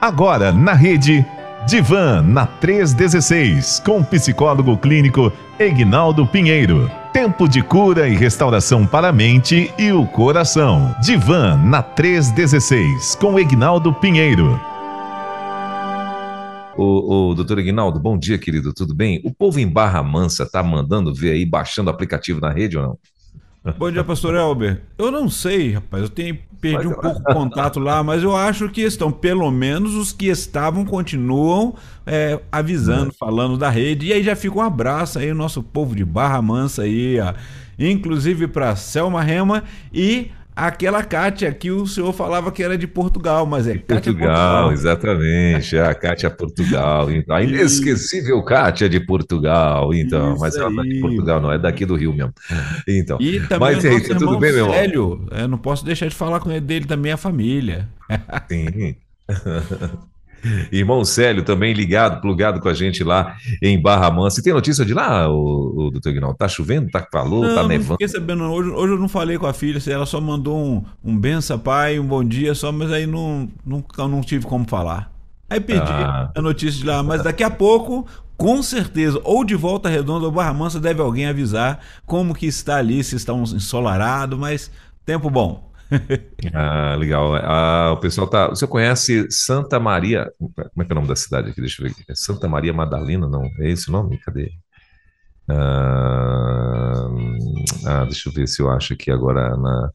Agora na rede Divan na 316 com psicólogo clínico Egnaldo Pinheiro. Tempo de cura e restauração para a mente e o coração. Divan na 316 com Egnaldo Pinheiro. O, o doutor Ignaldo, bom dia, querido, tudo bem? O povo em Barra Mansa tá mandando ver aí, baixando o aplicativo na rede ou não? Bom dia, pastor Elber. Eu não sei, rapaz, eu tenho perdi um pouco o contato lá, mas eu acho que estão, pelo menos os que estavam, continuam é, avisando, falando da rede. E aí já fica um abraço aí, o nosso povo de Barra Mansa aí, ó. Inclusive para Selma Rema e aquela Kátia que o senhor falava que era de Portugal, mas é Kátia Portugal, Portugal. exatamente, é a Kátia Portugal, então, a inesquecível Kátia de Portugal, então, Isso mas ela não é de Portugal não, é daqui do Rio mesmo, então. E também mas tá tudo bem, meu irmão? eu não posso deixar de falar com ele dele também, a família. Sim. Irmão Célio também ligado, plugado com a gente lá em Barra Mansa. E tem notícia de lá, o, o doutor Ignaldo? Tá chovendo? Tá calor? Não, tá nevando? Não fiquei sabendo. Hoje, hoje eu não falei com a filha, ela só mandou um, um benção, pai, um bom dia só, mas aí não, não, não tive como falar. Aí pedi ah. a notícia de lá, mas daqui a pouco, com certeza, ou de Volta Redonda ou Barra Mansa, deve alguém avisar como que está ali, se está um ensolarado, mas tempo bom. ah, legal. Ah, o pessoal tá. Você conhece Santa Maria? Como é que é o nome da cidade aqui? Deixa eu ver. É Santa Maria Madalena? Não, é esse o nome? Cadê? Ah, ah, deixa eu ver se eu acho aqui agora na.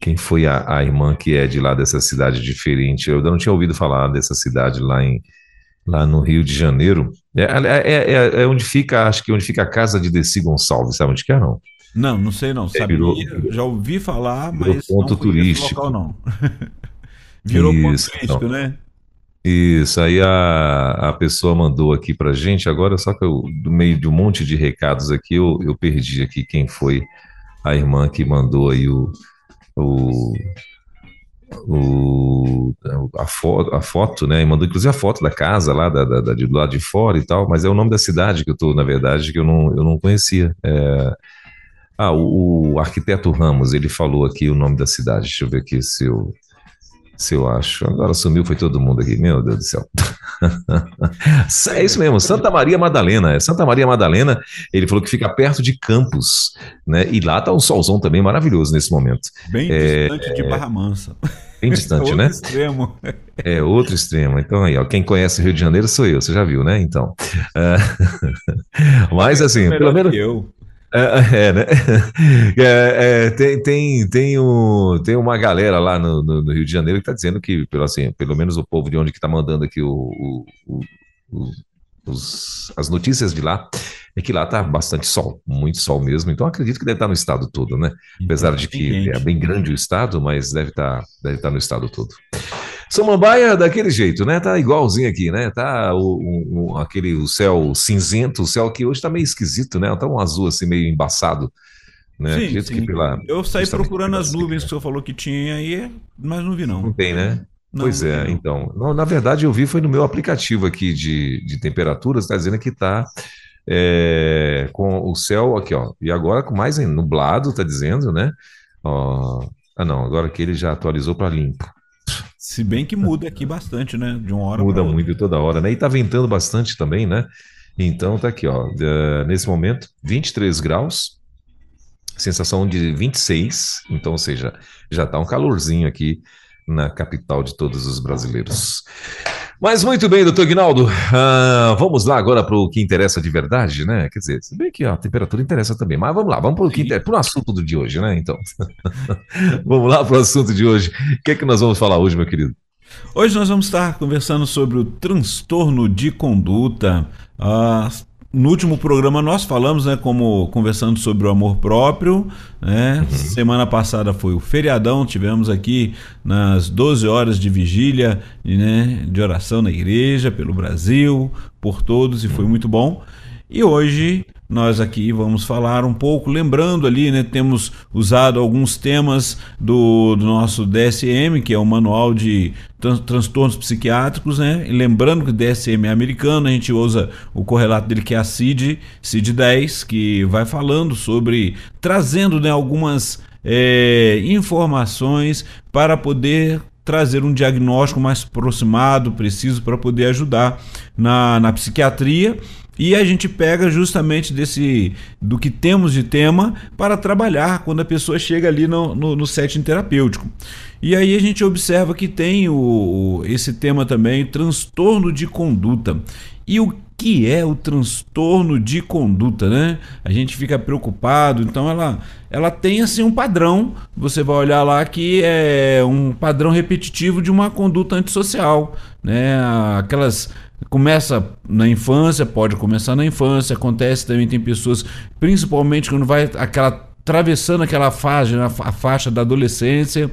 Quem foi a, a, irmã que é de lá dessa cidade diferente? Eu não tinha ouvido falar dessa cidade lá em lá no Rio de Janeiro. É, é, é, é onde fica, acho que onde fica a casa de Desi Gonçalves, sabe onde que é, não? Não, não sei não. Sabia, virou, já ouvi falar, mas ponto não turístico. Local, não. virou Isso, ponto turístico, então. né? Isso, aí a, a pessoa mandou aqui pra gente, agora só que eu, do meio de um monte de recados aqui, eu, eu perdi aqui quem foi a irmã que mandou aí o, o, o, a, foto, a foto, né? E mandou inclusive a foto da casa lá, da, da, da, do lado de fora e tal, mas é o nome da cidade que eu tô, na verdade, que eu não, eu não conhecia. É, ah, o, o, arquiteto Ramos, ele falou aqui o nome da cidade. Deixa eu ver aqui se eu, se eu acho. Agora sumiu, foi todo mundo aqui. Meu Deus do céu. é isso mesmo, Santa Maria Madalena. É Santa Maria Madalena, ele falou que fica perto de Campos, né? E lá tá um solzão também maravilhoso nesse momento. Bem é, distante de Barra Mansa. Bem distante, né? Outro extremo. É, outro extremo. Então aí, ó, quem conhece o Rio de Janeiro sou eu, você já viu, né? Então. Uh... Mas assim, pelo menos. Eu. É, é, né? É, é, tem, tem, tem, um, tem uma galera lá no, no, no Rio de Janeiro que está dizendo que, pelo, assim, pelo menos o povo de onde que está mandando aqui o, o, o, os, as notícias de lá, é que lá está bastante sol, muito sol mesmo. Então acredito que deve estar tá no estado todo, né? Apesar de que é bem grande o estado, mas deve estar, tá, deve estar tá no estado todo. Samambaia daquele jeito, né? Tá igualzinho aqui, né? Tá o, o, aquele o céu cinzento, o céu que hoje tá meio esquisito, né? Tá um azul assim meio embaçado. Né? Sim, sim. Pela, Eu saí procurando as nuvens que o senhor falou que tinha aí, mas não vi não. Não tem, né? Não, pois é, não. então. Não, na verdade, eu vi foi no meu aplicativo aqui de, de temperaturas, está dizendo que está é, com o céu aqui, ó. E agora com mais nublado, está dizendo, né? Ó, ah, não, agora que ele já atualizou para limpo. Se bem que muda aqui bastante, né? De uma hora Muda muito toda hora, né? E tá ventando bastante também, né? Então tá aqui, ó. Uh, nesse momento, 23 graus, sensação de 26, então, ou seja, já tá um calorzinho aqui na capital de todos os brasileiros. Mas muito bem, doutor Guinaldo. Uh, vamos lá agora para o que interessa de verdade, né? Quer dizer, se bem que ó, a temperatura interessa também, mas vamos lá, vamos para o que interessa, para o assunto de hoje, né? Então, vamos lá para o assunto de hoje. O que é que nós vamos falar hoje, meu querido? Hoje nós vamos estar conversando sobre o transtorno de conduta. Uh, no último programa nós falamos, né, como conversando sobre o amor próprio, né? Uhum. Semana passada foi o feriadão, tivemos aqui nas 12 horas de vigília, né, de oração na igreja pelo Brasil, por todos e foi uhum. muito bom. E hoje nós aqui vamos falar um pouco, lembrando ali, né, temos usado alguns temas do, do nosso DSM, que é o Manual de Tran Transtornos Psiquiátricos, né, e lembrando que o DSM é americano, a gente usa o correlato dele que é a CID, CID-10, que vai falando sobre, trazendo né, algumas é, informações para poder trazer um diagnóstico mais aproximado, preciso, para poder ajudar na, na psiquiatria. E a gente pega justamente desse do que temos de tema para trabalhar quando a pessoa chega ali no, no, no setting terapêutico. E aí a gente observa que tem o, esse tema também, transtorno de conduta. E o que é o transtorno de conduta, né? A gente fica preocupado, então ela, ela tem assim um padrão, você vai olhar lá que é um padrão repetitivo de uma conduta antissocial, né? Aquelas começa na infância, pode começar na infância, acontece também tem pessoas, principalmente quando vai aquela atravessando aquela faixa, né? a faixa da adolescência,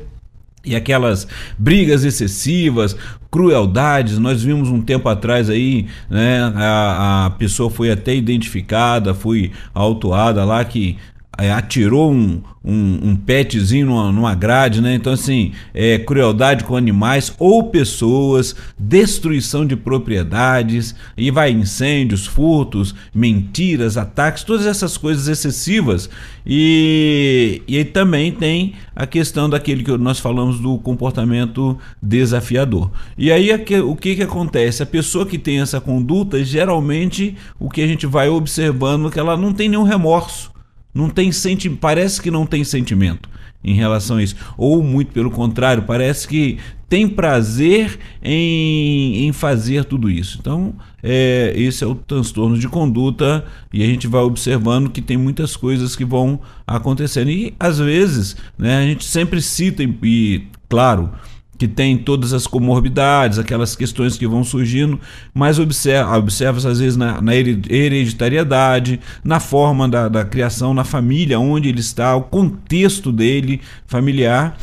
e aquelas brigas excessivas, crueldades, nós vimos um tempo atrás aí, né, a, a pessoa foi até identificada, foi autuada lá que atirou um, um, um petzinho numa, numa, grade, né? Então, assim, é, crueldade com animais ou pessoas, destruição de propriedades, e vai incêndios, furtos, mentiras, ataques, todas essas coisas excessivas. E, e também tem a questão daquele que nós falamos do comportamento desafiador. E aí o que, que acontece? A pessoa que tem essa conduta, geralmente o que a gente vai observando é que ela não tem nenhum remorso não tem senti parece que não tem sentimento em relação a isso. Ou muito pelo contrário, parece que tem prazer em, em fazer tudo isso. Então, é, esse é o transtorno de conduta e a gente vai observando que tem muitas coisas que vão acontecendo. E às vezes, né, a gente sempre cita, e claro, que tem todas as comorbidades, aquelas questões que vão surgindo, mas observa, observa às vezes na, na, hereditariedade, na forma da, da criação, na família, onde ele está, o contexto dele familiar.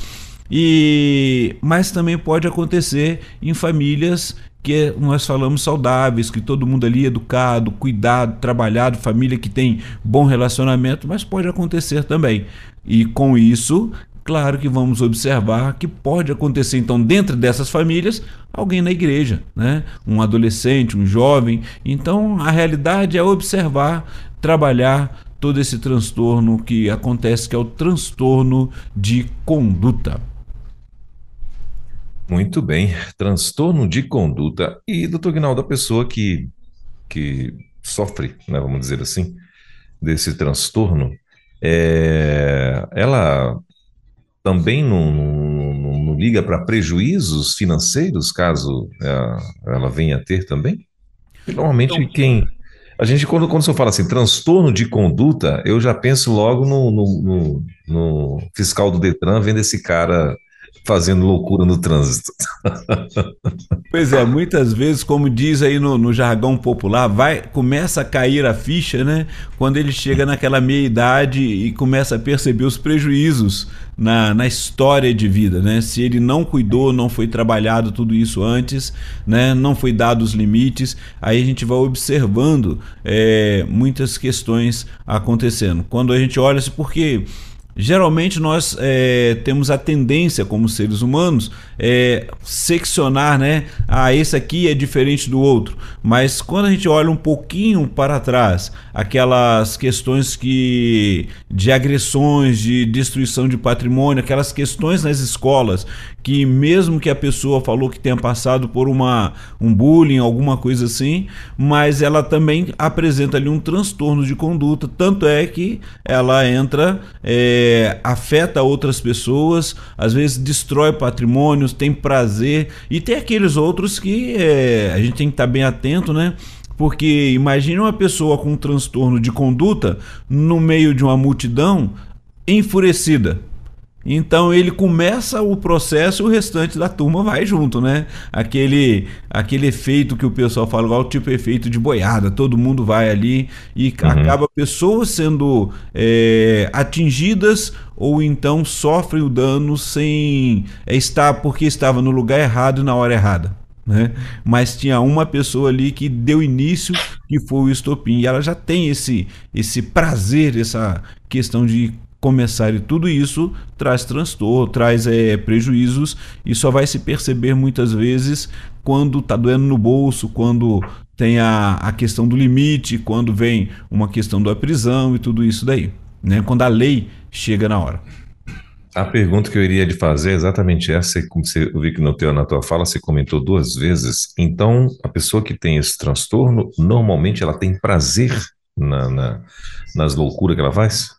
E mas também pode acontecer em famílias que nós falamos saudáveis, que todo mundo ali é educado, cuidado, trabalhado, família que tem bom relacionamento, mas pode acontecer também. E com isso Claro que vamos observar que pode acontecer, então, dentro dessas famílias, alguém na igreja, né? um adolescente, um jovem. Então, a realidade é observar, trabalhar todo esse transtorno que acontece, que é o transtorno de conduta. Muito bem, transtorno de conduta. E, doutor Guinaldo, a pessoa que, que sofre, né, vamos dizer assim, desse transtorno, é, ela também não, não, não liga para prejuízos financeiros, caso ela, é, ela venha a ter também? Normalmente então, quem... A gente, quando, quando você fala assim, transtorno de conduta, eu já penso logo no, no, no, no fiscal do Detran vendo esse cara fazendo loucura no trânsito. Pois é, muitas vezes, como diz aí no, no, jargão popular, vai começa a cair a ficha, né? Quando ele chega naquela meia idade e começa a perceber os prejuízos na, na história de vida, né? Se ele não cuidou, não foi trabalhado tudo isso antes, né? Não foi dado os limites, aí a gente vai observando é, muitas questões acontecendo. Quando a gente olha, porque Geralmente nós é, temos a tendência, como seres humanos, é, seccionar, né? Ah, esse aqui é diferente do outro. Mas quando a gente olha um pouquinho para trás, aquelas questões que de agressões, de destruição de patrimônio, aquelas questões nas escolas que mesmo que a pessoa falou que tenha passado por uma, um bullying, alguma coisa assim, mas ela também apresenta ali um transtorno de conduta, tanto é que ela entra, é, afeta outras pessoas, às vezes destrói tem prazer, e tem aqueles outros que é, a gente tem que estar bem atento, né? Porque imagine uma pessoa com um transtorno de conduta no meio de uma multidão enfurecida então ele começa o processo e o restante da turma vai junto, né? Aquele, aquele efeito que o pessoal fala, igual o tipo efeito de boiada, todo mundo vai ali e uhum. acaba pessoas sendo é, atingidas ou então sofrem o dano sem é, estar porque estava no lugar errado e na hora errada. Né? Mas tinha uma pessoa ali que deu início, que foi o estopim, e ela já tem esse, esse prazer, essa questão de começar e tudo isso traz transtorno, traz é, prejuízos e só vai se perceber muitas vezes quando está doendo no bolso, quando tem a, a questão do limite, quando vem uma questão da prisão e tudo isso daí, né? quando a lei chega na hora. A pergunta que eu iria lhe fazer é exatamente essa, você, eu vi que no teu, na tua fala você comentou duas vezes. Então, a pessoa que tem esse transtorno, normalmente ela tem prazer na, na nas loucuras que ela faz?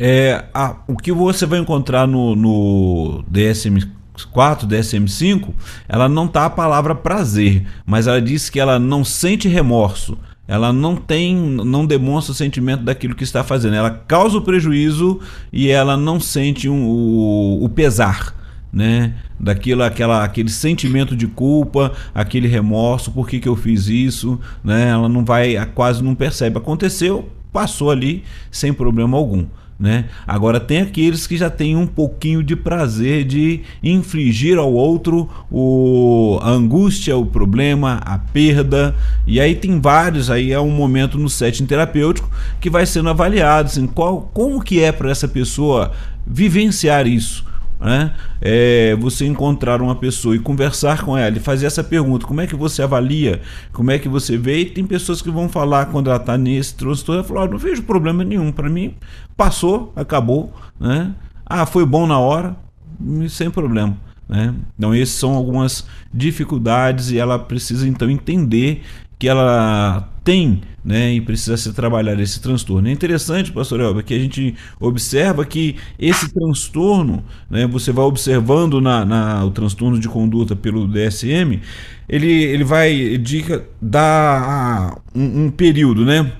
É, a, o que você vai encontrar no, no DSM-4, DSM-5, ela não tá a palavra prazer, mas ela diz que ela não sente remorso ela não tem, não demonstra o sentimento daquilo que está fazendo. Ela causa o prejuízo e ela não sente um, o, o pesar, né? Daquilo, aquela, aquele sentimento de culpa, aquele remorso, por que, que eu fiz isso, né? Ela não vai, quase não percebe. Aconteceu, passou ali sem problema algum. Né? Agora tem aqueles que já têm um pouquinho de prazer de infligir ao outro o, a angústia, o problema, a perda. E aí tem vários, aí é um momento no setting terapêutico que vai sendo avaliado assim, qual, como que é para essa pessoa vivenciar isso né? É, você encontrar uma pessoa e conversar com ela e fazer essa pergunta: como é que você avalia, como é que você vê? E tem pessoas que vão falar quando ela está nesse transtorno, ela fala: não vejo problema nenhum, para mim passou, acabou, né? Ah, foi bom na hora, sem problema. Né? Então, essas são algumas dificuldades e ela precisa então entender que ela tem né, e precisa se trabalhar esse transtorno. É interessante, pastor Elber, que a gente observa que esse transtorno, né, você vai observando na, na, o transtorno de conduta pelo DSM, ele, ele vai dica dar um, um período, né?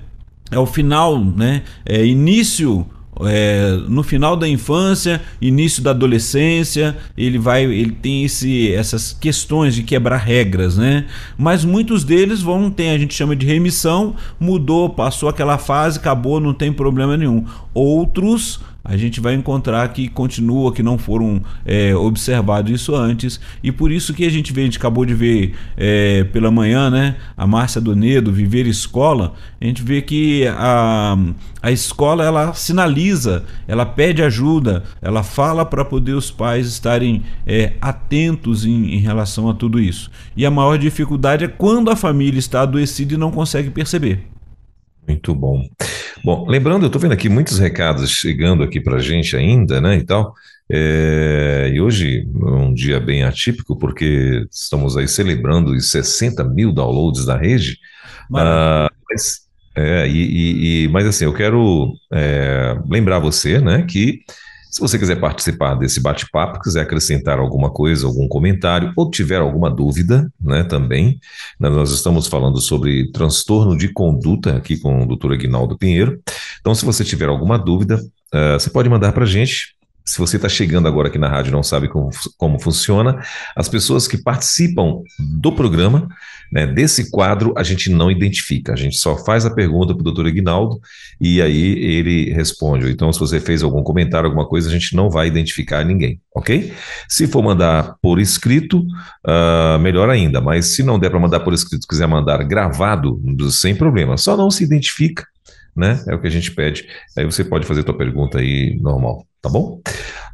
É o final, né? É início é, no final da infância, início da adolescência, ele vai, ele tem esse, essas questões de quebrar regras, né? Mas muitos deles vão ter, a gente chama de remissão, mudou, passou aquela fase, acabou, não tem problema nenhum. Outros a gente vai encontrar que continua, que não foram é, observados isso antes. E por isso que a gente vê, a gente acabou de ver é, pela manhã, né? A Márcia Donedo, Viver Escola, a gente vê que a, a escola ela sinaliza, ela pede ajuda, ela fala para poder os pais estarem é, atentos em, em relação a tudo isso. E a maior dificuldade é quando a família está adoecida e não consegue perceber. Muito bom. Bom, lembrando, eu estou vendo aqui muitos recados chegando aqui para a gente ainda, né, e tal. É, e hoje é um dia bem atípico, porque estamos aí celebrando os 60 mil downloads da rede. Ah, mas, é, e, e, mas assim, eu quero é, lembrar você, né, que se você quiser participar desse bate-papo, quiser acrescentar alguma coisa, algum comentário, ou tiver alguma dúvida, né, também, né, nós estamos falando sobre transtorno de conduta aqui com o doutor Aguinaldo Pinheiro. Então, se você tiver alguma dúvida, uh, você pode mandar para a gente se você está chegando agora aqui na rádio e não sabe como, como funciona, as pessoas que participam do programa, né, desse quadro, a gente não identifica. A gente só faz a pergunta para o doutor Ignaldo e aí ele responde. Então, se você fez algum comentário, alguma coisa, a gente não vai identificar ninguém, ok? Se for mandar por escrito, uh, melhor ainda. Mas se não der para mandar por escrito, quiser mandar gravado, sem problema. Só não se identifica né? É o que a gente pede. Aí você pode fazer a tua pergunta aí normal, tá bom?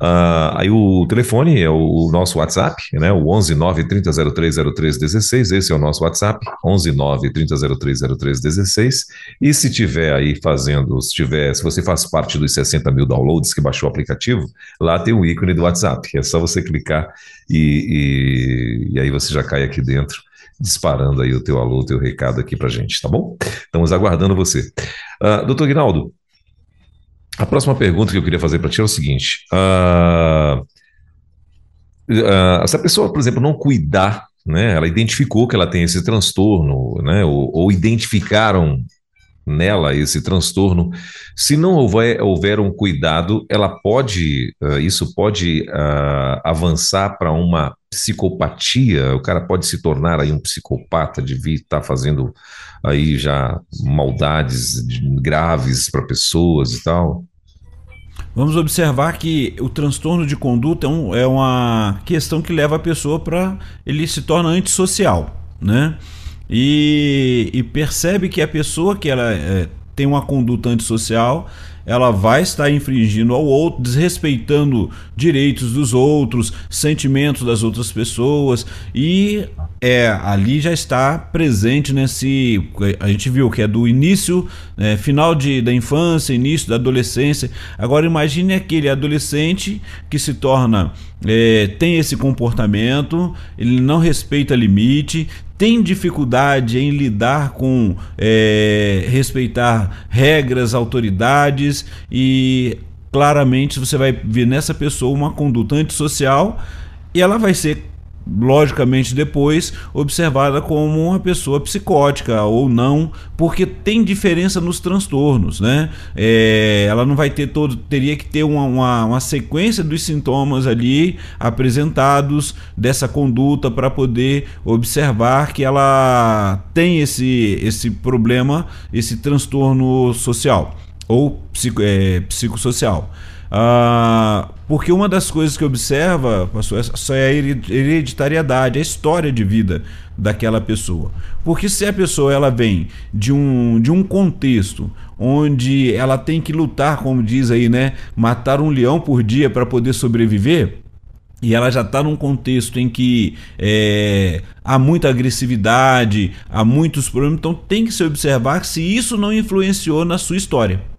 Uh, aí o telefone é o nosso WhatsApp, né? O 11 9 16. Esse é o nosso WhatsApp, 11 9 16. E se tiver aí fazendo, se tiver, se você faz parte dos 60 mil downloads que baixou o aplicativo, lá tem o ícone do WhatsApp. É só você clicar e aí você já cai aqui dentro disparando aí o teu alô, o teu recado aqui para gente, tá bom? Estamos aguardando você. Uh, doutor Guinaldo, a próxima pergunta que eu queria fazer para ti é o seguinte: uh, uh, se a pessoa, por exemplo, não cuidar, né, ela identificou que ela tem esse transtorno, né, ou, ou identificaram nela esse transtorno, se não houver, houver um cuidado, ela pode, uh, isso pode uh, avançar para uma psicopatia, o cara pode se tornar aí um psicopata de vir estar tá fazendo aí já maldades graves para pessoas e tal. Vamos observar que o transtorno de conduta é, um, é uma questão que leva a pessoa para ele se torna antissocial, né? E, e percebe que a pessoa que ela é, tem uma conduta antissocial, ela vai estar infringindo ao outro, desrespeitando direitos dos outros, sentimentos das outras pessoas e é, ali já está presente nesse. A gente viu que é do início, é, final de, da infância, início da adolescência. Agora imagine aquele adolescente que se torna. É, tem esse comportamento, ele não respeita limite, tem dificuldade em lidar com é, respeitar regras, autoridades e claramente você vai ver nessa pessoa uma conduta antissocial e ela vai ser logicamente depois observada como uma pessoa psicótica ou não, porque tem diferença nos transtornos, né? É, ela não vai ter todo, teria que ter uma, uma, uma sequência dos sintomas ali apresentados dessa conduta para poder observar que ela tem esse, esse problema, esse transtorno social ou psico, é, psicossocial. Ah, porque uma das coisas que observa pastor, é a hereditariedade, a história de vida daquela pessoa. Porque se a pessoa ela vem de um, de um contexto onde ela tem que lutar, como diz aí, né, matar um leão por dia para poder sobreviver, e ela já está num contexto em que é, há muita agressividade, há muitos problemas, então tem que se observar se isso não influenciou na sua história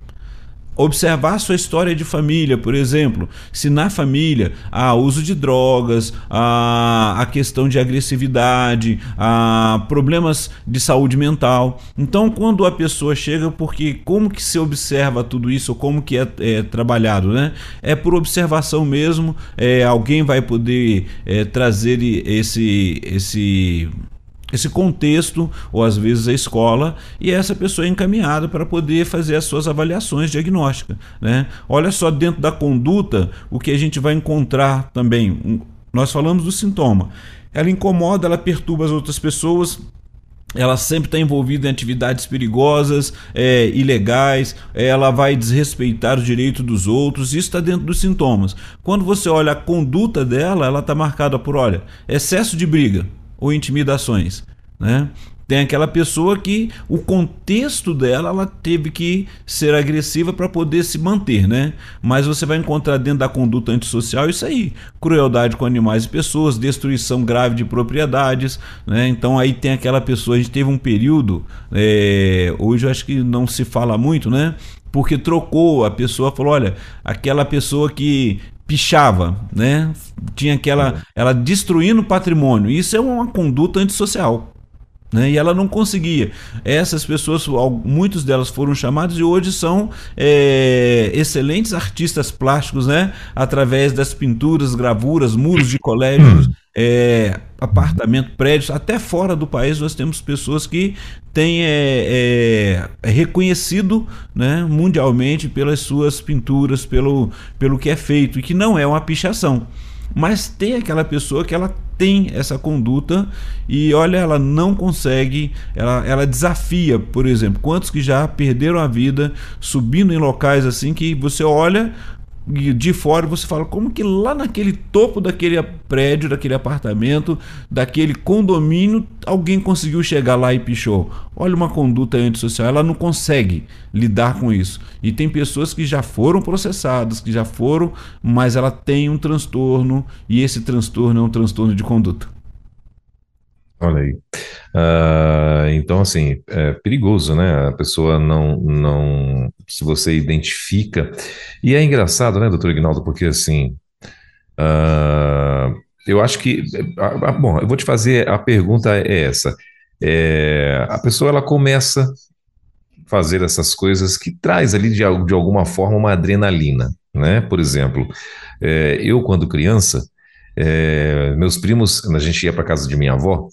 observar sua história de família, por exemplo, se na família há uso de drogas, há a questão de agressividade, há problemas de saúde mental. Então, quando a pessoa chega, porque como que se observa tudo isso, como que é, é trabalhado, né? É por observação mesmo. É, alguém vai poder é, trazer esse esse esse contexto, ou às vezes a escola, e essa pessoa é encaminhada para poder fazer as suas avaliações diagnósticas. Né? Olha só, dentro da conduta, o que a gente vai encontrar também. Nós falamos do sintoma. Ela incomoda, ela perturba as outras pessoas, ela sempre está envolvida em atividades perigosas, é, ilegais, ela vai desrespeitar os direitos dos outros, isso está dentro dos sintomas. Quando você olha a conduta dela, ela está marcada por, olha, excesso de briga, ou intimidações, né? Tem aquela pessoa que o contexto dela ela teve que ser agressiva para poder se manter, né? Mas você vai encontrar dentro da conduta antissocial isso aí: crueldade com animais e pessoas, destruição grave de propriedades, né? Então aí tem aquela pessoa. A gente teve um período, é, hoje eu acho que não se fala muito, né? Porque trocou, a pessoa falou: olha, aquela pessoa que pichava, né? Tinha aquela, ela destruindo patrimônio. Isso é uma conduta antissocial. Né? E ela não conseguia. Essas pessoas, muitos delas foram chamadas e hoje são é, excelentes artistas plásticos, né? Através das pinturas, gravuras, muros de colégios, é, apartamento, prédios, até fora do país nós temos pessoas que têm é, é, é, reconhecido né, mundialmente pelas suas pinturas, pelo, pelo que é feito, e que não é uma pichação. Mas tem aquela pessoa que ela tem essa conduta e olha, ela não consegue, ela, ela desafia, por exemplo, quantos que já perderam a vida subindo em locais assim que você olha, de fora você fala como que lá naquele topo daquele prédio, daquele apartamento, daquele condomínio, alguém conseguiu chegar lá e pichou. Olha uma conduta antissocial, ela não consegue lidar com isso. E tem pessoas que já foram processadas, que já foram, mas ela tem um transtorno e esse transtorno é um transtorno de conduta. Olha aí. Uh, então, assim, é perigoso, né? A pessoa não, não, se você identifica. E é engraçado, né, doutor Ignaldo, porque assim, uh, eu acho que, uh, bom, eu vou te fazer a pergunta é essa. É, a pessoa ela começa a fazer essas coisas que traz ali de, de alguma forma uma adrenalina, né? Por exemplo, é, eu quando criança, é, meus primos, a gente ia para casa de minha avó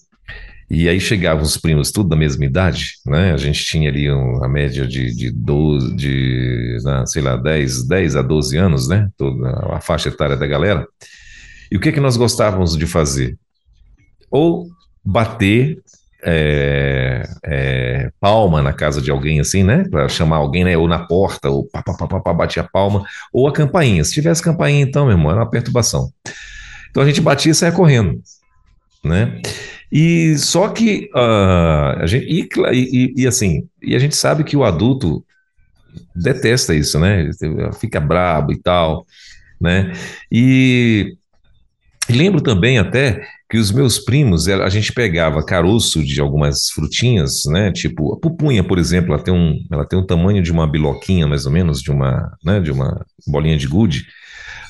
e aí chegavam os primos, tudo da mesma idade, né? A gente tinha ali a média de, de 12, de, sei lá, 10, 10 a 12 anos, né? Toda a faixa etária da galera. E o que, que nós gostávamos de fazer? Ou bater é, é, palma na casa de alguém assim, né? Para chamar alguém, né? Ou na porta, ou pá, pá, pá, pá, batia palma, ou a campainha. Se tivesse campainha, então, meu irmão, era uma perturbação. Então a gente batia e saia correndo, né? E só que uh, a gente e, e, e, assim, e a gente sabe que o adulto detesta isso, né? Fica brabo e tal, né? E Lembro também até que os meus primos, a gente pegava caroço de algumas frutinhas, né? Tipo, a pupunha, por exemplo, ela tem um, ela tem um tamanho de uma biloquinha, mais ou menos, de uma, né, de uma bolinha de gude,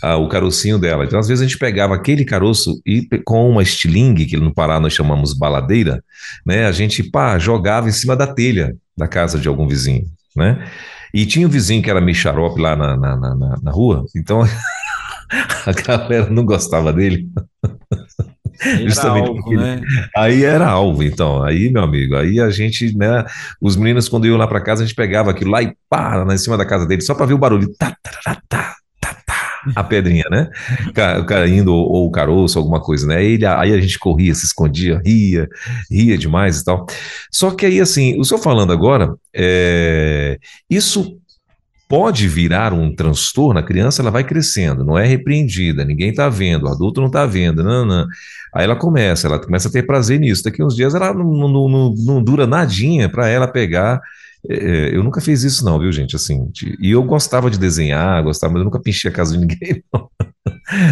ah, o carocinho dela. Então, às vezes, a gente pegava aquele caroço e com uma estilingue, que no Pará nós chamamos baladeira, né? A gente, pá, jogava em cima da telha da casa de algum vizinho, né? E tinha um vizinho que era meio xarope lá na, na, na, na rua, então a galera não gostava dele. Justamente alvo, né? Aí era alvo, então. Aí, meu amigo, aí a gente, né? Os meninos, quando iam lá para casa, a gente pegava aquilo lá e pá, lá em cima da casa dele, só para ver o barulho. Tá, tá, tá, tá, tá, a pedrinha, né? Caindo, ou, ou o caroço, alguma coisa, né? Ele, aí a gente corria, se escondia, ria, ria demais e tal. Só que aí, assim, o senhor falando agora, é, isso pode virar um transtorno, a criança ela vai crescendo, não é repreendida, ninguém está vendo, o adulto não está vendo, não, não. Aí ela começa, ela começa a ter prazer nisso. Daqui uns dias ela não, não, não, não dura nadinha para ela pegar. É, eu nunca fiz isso, não, viu, gente? Assim, de, e eu gostava de desenhar, gostava, mas eu nunca pinchei a casa de ninguém, não.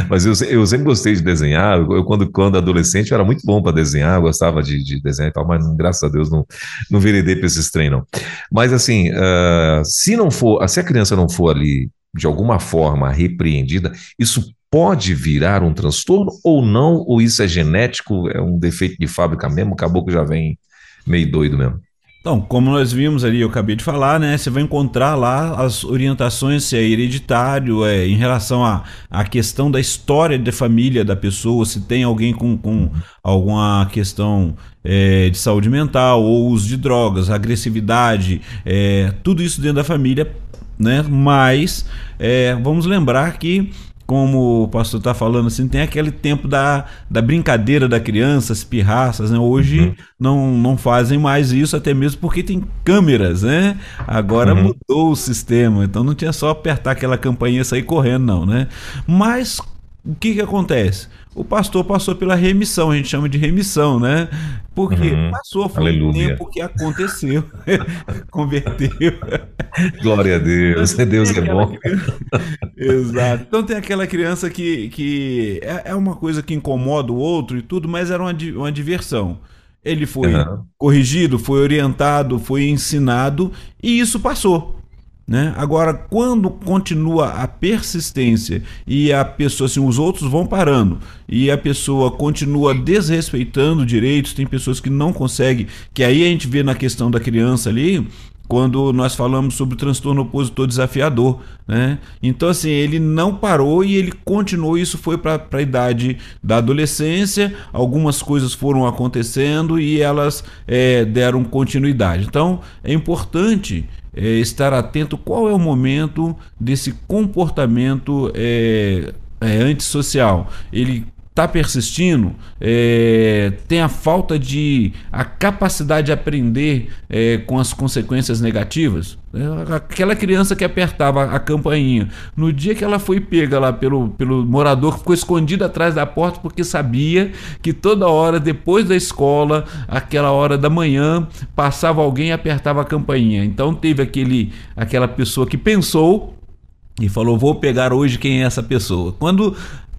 Mas eu, eu sempre gostei de desenhar. Eu, quando, quando adolescente, eu era muito bom para desenhar, gostava de, de, desenhar e tal, mas graças a Deus não, não veredei para esses treinos. Mas assim, uh, se não for, se a criança não for ali de alguma forma repreendida, isso pode virar um transtorno ou não? Ou isso é genético, é um defeito de fábrica mesmo? Acabou que já vem meio doido mesmo. Então, como nós vimos ali, eu acabei de falar, né? Você vai encontrar lá as orientações se é hereditário, é, em relação à a, a, questão da história da família da pessoa, se tem alguém com, com alguma questão é, de saúde mental ou uso de drogas, agressividade, é, tudo isso dentro da família, né? Mas é, vamos lembrar que como o pastor está falando assim, tem aquele tempo da, da brincadeira da criança, as pirraças, né? Hoje uhum. não, não fazem mais isso, até mesmo porque tem câmeras, né? Agora uhum. mudou o sistema, então não tinha só apertar aquela campainha e sair correndo, não, né? Mas o que que acontece? O pastor passou pela remissão, a gente chama de remissão, né? Porque uhum. passou, foi Aleluia. um tempo que aconteceu, converteu. Glória a Deus, Deus é bom. Criança... Exato. Então tem aquela criança que, que é, é uma coisa que incomoda o outro e tudo, mas era uma, uma diversão. Ele foi uhum. corrigido, foi orientado, foi ensinado e isso passou. Né? Agora, quando continua a persistência e a pessoa, assim, os outros vão parando e a pessoa continua desrespeitando direitos, tem pessoas que não conseguem, que aí a gente vê na questão da criança ali, quando nós falamos sobre o transtorno opositor desafiador, né? Então, assim, ele não parou e ele continuou. Isso foi para a idade da adolescência. Algumas coisas foram acontecendo e elas é, deram continuidade. Então, é importante é, estar atento qual é o momento desse comportamento é, é, antissocial. Ele está persistindo, é, tem a falta de a capacidade de aprender é, com as consequências negativas. É, aquela criança que apertava a campainha, no dia que ela foi pega lá pelo, pelo morador, ficou escondido atrás da porta porque sabia que toda hora, depois da escola, aquela hora da manhã, passava alguém e apertava a campainha. Então teve aquele, aquela pessoa que pensou e falou: Vou pegar hoje quem é essa pessoa. Quando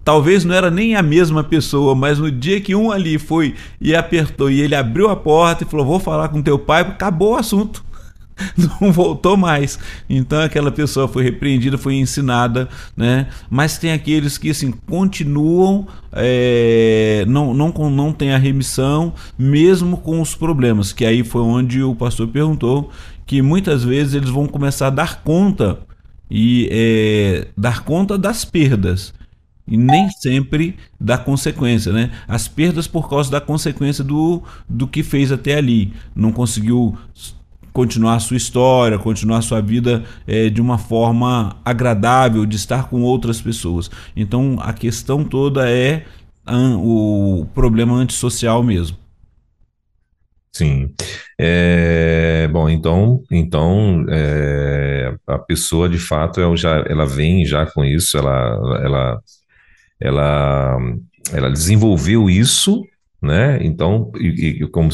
Talvez não era nem a mesma pessoa, mas no dia que um ali foi e apertou e ele abriu a porta e falou: Vou falar com teu pai, acabou o assunto. Não voltou mais. Então aquela pessoa foi repreendida, foi ensinada, né? Mas tem aqueles que assim continuam, é, não, não, não tem a remissão, mesmo com os problemas. Que aí foi onde o pastor perguntou que muitas vezes eles vão começar a dar conta e é, dar conta das perdas e nem sempre da consequência, né? As perdas por causa da consequência do, do que fez até ali. Não conseguiu continuar a sua história, continuar a sua vida é, de uma forma agradável, de estar com outras pessoas. Então a questão toda é o problema antissocial mesmo. Sim. É, bom, então, então é, a pessoa de fato ela já ela vem já com isso, ela, ela ela, ela desenvolveu isso né? Então, e, e como,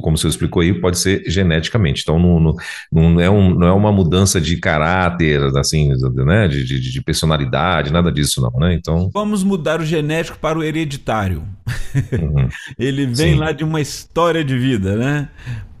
como você explicou aí, pode ser geneticamente. Então, não, não, não, é, um, não é uma mudança de caráter, assim, né? De, de, de, personalidade, nada disso, não, né? Então. Vamos mudar o genético para o hereditário. Uhum. Ele vem Sim. lá de uma história de vida, né?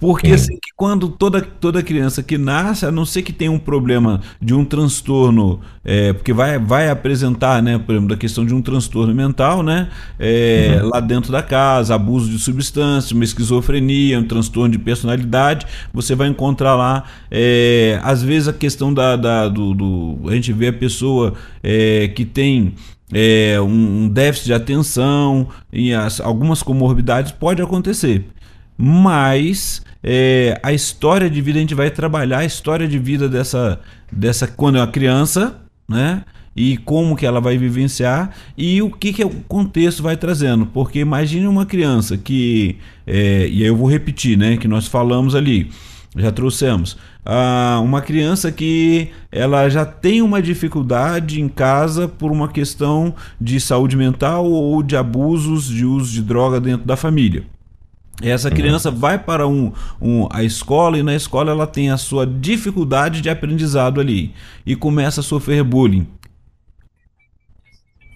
Porque assim, que quando toda, toda criança que nasce, a não ser que tenha um problema de um transtorno, é, porque vai, vai apresentar, né, por exemplo, da questão de um transtorno mental, né, é, uhum. lá dentro da casa, abuso de substância, uma esquizofrenia, um transtorno de personalidade, você vai encontrar lá, é, às vezes a questão da, da do, do, a gente vê a pessoa é, que tem é, um, déficit de atenção e as, algumas comorbidades pode acontecer mas é, a história de vida a gente vai trabalhar a história de vida dessa, dessa quando é uma criança, né? E como que ela vai vivenciar e o que, que o contexto vai trazendo. Porque imagine uma criança que, é, e aí eu vou repetir, né? Que nós falamos ali, já trouxemos. Ah, uma criança que ela já tem uma dificuldade em casa por uma questão de saúde mental ou de abusos de uso de droga dentro da família. Essa uhum. criança uhum. vai para um, um, a escola e na escola ela tem a sua dificuldade de aprendizado ali e começa a sofrer bullying.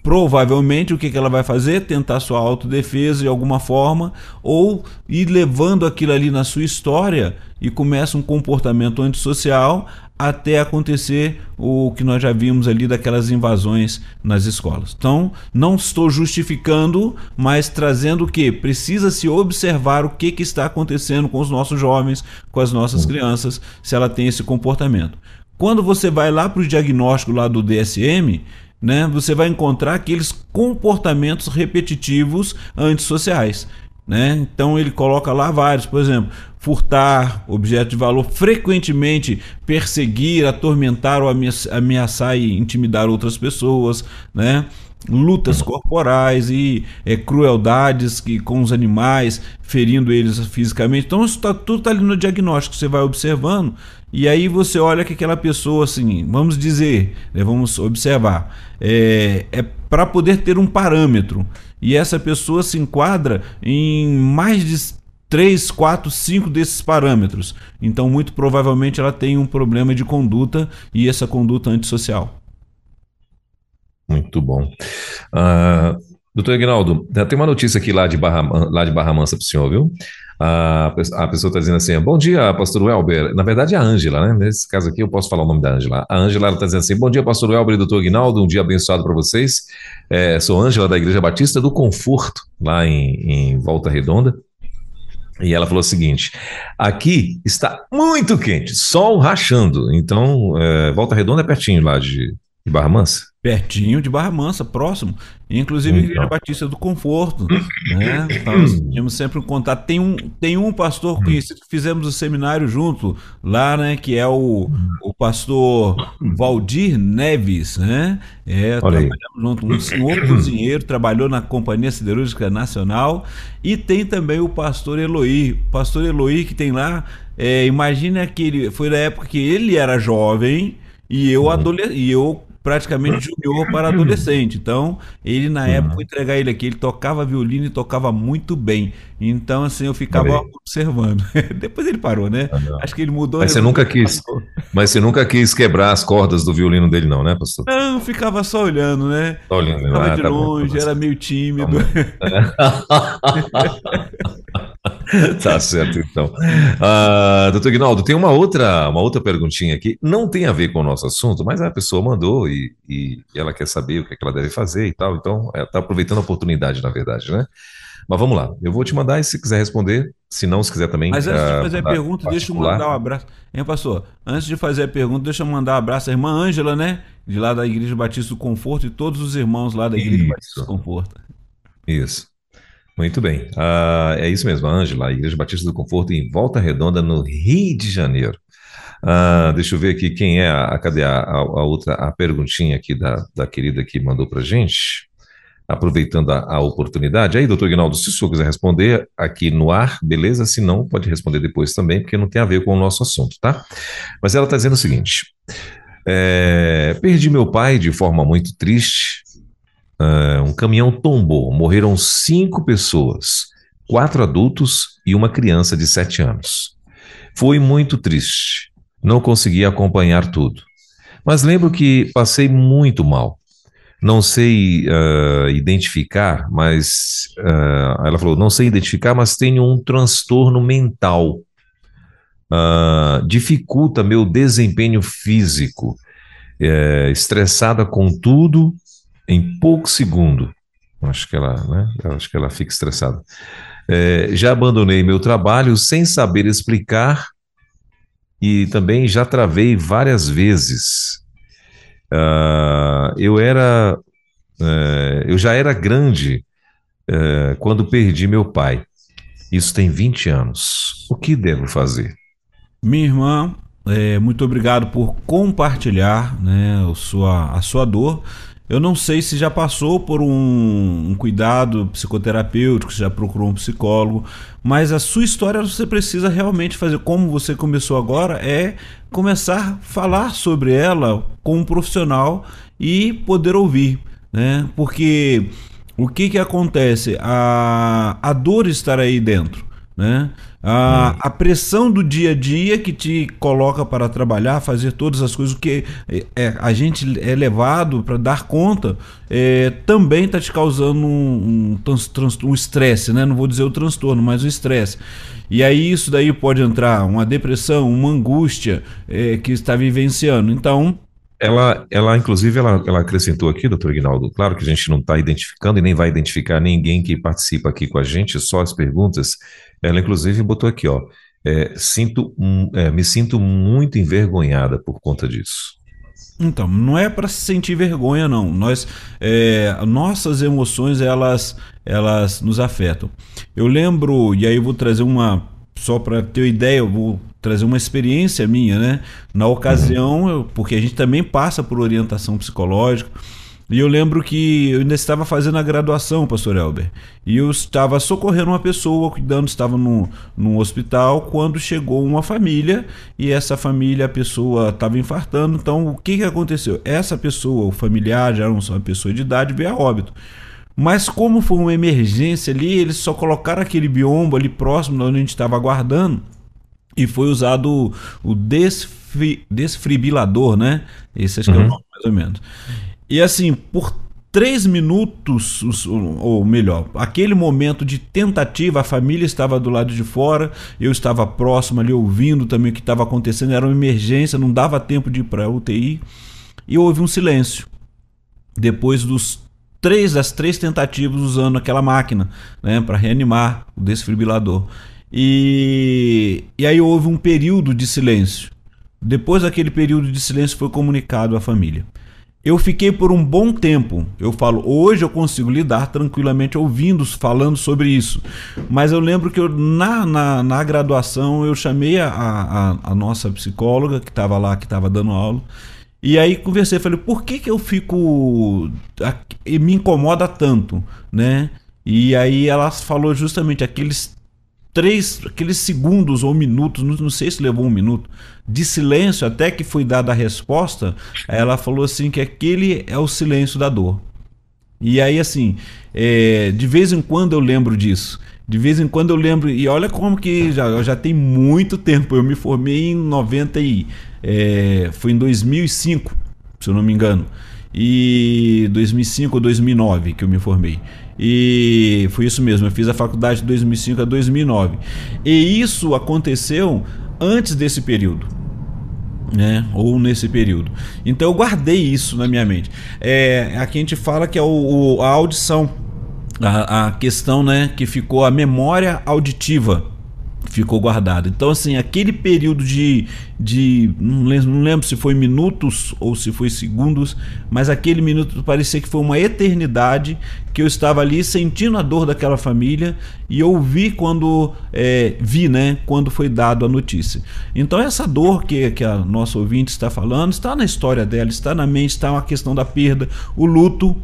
Provavelmente o que, que ela vai fazer? Tentar sua autodefesa de alguma forma ou ir levando aquilo ali na sua história e começa um comportamento antissocial até acontecer o que nós já vimos ali daquelas invasões nas escolas. Então, não estou justificando, mas trazendo o que precisa se observar o que, que está acontecendo com os nossos jovens, com as nossas uhum. crianças, se ela tem esse comportamento. Quando você vai lá para o diagnóstico lá do DSM, né, você vai encontrar aqueles comportamentos repetitivos antissociais. Né? Então ele coloca lá vários, por exemplo, furtar objeto de valor, frequentemente perseguir, atormentar ou ameaçar e intimidar outras pessoas, né? lutas corporais e é, crueldades que, com os animais, ferindo eles fisicamente. Então, isso tá, tudo está ali no diagnóstico, você vai observando, e aí você olha que aquela pessoa, assim, vamos dizer, né, vamos observar, é, é para poder ter um parâmetro. E essa pessoa se enquadra em mais de 3, 4, 5 desses parâmetros. Então, muito provavelmente, ela tem um problema de conduta e essa conduta antissocial. Muito bom. Uh, doutor Ignaldo, tem uma notícia aqui lá de Barra, lá de Barra Mansa para o senhor, viu? A, a pessoa está dizendo assim: Bom dia, pastor Welber. Na verdade, é a Ângela, né? Nesse caso aqui, eu posso falar o nome da Ângela. A Ângela está dizendo assim: Bom dia, pastor Welber e doutor Aguinaldo. Um dia abençoado para vocês. É, sou Ângela da Igreja Batista do Conforto, lá em, em Volta Redonda. E ela falou o seguinte: aqui está muito quente, sol rachando. Então, é, Volta Redonda é pertinho lá de, de Barra Mansa? Pertinho de Barra Mansa, próximo. Inclusive, então. Igreja Batista do Conforto. Né? Nós tínhamos sempre um contato. Tem um, tem um pastor conhecido que fizemos o um seminário junto lá, né? Que é o, o pastor Valdir Neves, né? É, trabalhamos junto. Um senhor cozinheiro, trabalhou na Companhia Siderúrgica Nacional. E tem também o pastor Eloí. O pastor Eloí que tem lá. É, imagina que ele foi da época que ele era jovem e eu, adolescente, e eu praticamente junior para adolescente. Então, ele na época, vou entregar ele aqui, ele tocava violino e tocava muito bem. Então, assim, eu ficava observando. Depois ele parou, né? Ah, Acho que ele mudou. Mas você nunca quis. Mas você nunca quis quebrar as cordas do violino dele, não, né, pastor? Não, ficava só olhando, né? Só olhando, ficava ah, de tá longe, bom, era meio tímido. tá certo, então. Uh, doutor Guinaldo, tem uma outra, uma outra perguntinha aqui. Não tem a ver com o nosso assunto, mas a pessoa mandou e, e ela quer saber o que, é que ela deve fazer e tal. Então, ela está aproveitando a oportunidade, na verdade, né? Mas vamos lá, eu vou te mandar e se quiser responder, se não, se quiser também. Mas antes de fazer a pergunta, deixa eu mandar um abraço. Hein, pastor? Antes de fazer a pergunta, deixa eu mandar um abraço à irmã Ângela, né? De lá da Igreja Batista do Conforto e todos os irmãos lá da Igreja Isso. Batista do Conforto. Isso. Muito bem. Uh, é isso mesmo, a Ângela, a Igreja Batista do Conforto em Volta Redonda, no Rio de Janeiro. Uh, deixa eu ver aqui quem é a, cadê a, a, a, outra a perguntinha aqui da, da querida que mandou para gente. Aproveitando a, a oportunidade. Aí, doutor Guinaldo, se o senhor quiser responder aqui no ar, beleza? Se não, pode responder depois também, porque não tem a ver com o nosso assunto, tá? Mas ela está dizendo o seguinte: é, perdi meu pai de forma muito triste Uh, um caminhão tombou, morreram cinco pessoas. quatro adultos e uma criança de sete anos. Foi muito triste. Não consegui acompanhar tudo. Mas lembro que passei muito mal. Não sei uh, identificar, mas. Uh, ela falou: não sei identificar, mas tenho um transtorno mental. Uh, dificulta meu desempenho físico. É, estressada com tudo em pouco segundo. Acho que ela, né? Acho que ela fica estressada. É, já abandonei meu trabalho sem saber explicar e também já travei várias vezes. Uh, eu era, uh, eu já era grande uh, quando perdi meu pai. Isso tem 20 anos. O que devo fazer? Minha irmã, é, muito obrigado por compartilhar né, a, sua, a sua dor. Eu não sei se já passou por um, um, cuidado psicoterapêutico, se já procurou um psicólogo, mas a sua história você precisa realmente fazer, como você começou agora, é começar a falar sobre ela com um profissional e poder ouvir, né? Porque o que que acontece? A, a dor estar aí dentro, né? A, hum. a, pressão do dia a dia que te coloca para trabalhar, fazer todas as coisas que é, é a gente é levado para dar conta, é, também está te causando um estresse, um, um né? Não vou dizer o transtorno, mas o estresse. E aí isso daí pode entrar uma depressão, uma angústia é, que está vivenciando. Então, ela, ela inclusive, ela, ela acrescentou aqui, doutor Ignaldo, claro que a gente não está identificando e nem vai identificar ninguém que participa aqui com a gente, só as perguntas. Ela, inclusive, botou aqui, ó, é, sinto, é, me sinto muito envergonhada por conta disso. Então, não é para se sentir vergonha, não. Nós, é, nossas emoções, elas, elas nos afetam. Eu lembro, e aí eu vou trazer uma, só para ter ideia, eu vou trazer uma experiência minha, né? Na ocasião, eu, porque a gente também passa por orientação psicológica. E eu lembro que eu ainda estava fazendo a graduação, pastor Elber. E eu estava socorrendo uma pessoa, cuidando, estava no, num hospital, quando chegou uma família, e essa família, a pessoa estava infartando. Então, o que, que aconteceu? Essa pessoa, o familiar, já era uma pessoa de idade, veio a óbito. Mas como foi uma emergência ali, eles só colocaram aquele biombo ali próximo de onde a gente estava aguardando e foi usado o desfri, desfibrilador, né? Esse acho que uhum. é o uhum. nome, mais ou menos. E assim, por três minutos, ou melhor, aquele momento de tentativa, a família estava do lado de fora, eu estava próximo ali ouvindo também o que estava acontecendo, era uma emergência, não dava tempo de ir para a UTI, e houve um silêncio. Depois dos três das três tentativas usando aquela máquina, né, para reanimar o desfibrilador. E, e aí houve um período de silêncio. Depois daquele período de silêncio foi comunicado à família. Eu fiquei por um bom tempo. Eu falo, hoje eu consigo lidar tranquilamente ouvindo, falando sobre isso. Mas eu lembro que eu, na, na, na graduação eu chamei a, a, a nossa psicóloga que estava lá, que estava dando aula. E aí conversei, falei, por que, que eu fico. me incomoda tanto, né? E aí ela falou justamente aqueles três, aqueles segundos ou minutos, não sei se levou um minuto, de silêncio até que foi dada a resposta, ela falou assim que aquele é o silêncio da dor. E aí, assim, é, de vez em quando eu lembro disso. De vez em quando eu lembro, e olha como que já, já tem muito tempo. Eu me formei em 90 e. É, foi em 2005, se eu não me engano. E 2005 ou 2009 que eu me formei. E foi isso mesmo, eu fiz a faculdade de 2005 a 2009. E isso aconteceu antes desse período. Né? Ou nesse período. Então eu guardei isso na minha mente. É, aqui a gente fala que é o, o a audição, a, a questão né, que ficou a memória auditiva ficou guardado. Então, assim, aquele período de. de não, lembro, não lembro se foi minutos ou se foi segundos, mas aquele minuto parecia que foi uma eternidade que eu estava ali sentindo a dor daquela família e ouvi quando é, vi, né, quando foi dado a notícia. Então, essa dor que, que a nossa ouvinte está falando está na história dela, está na mente, está uma questão da perda, o luto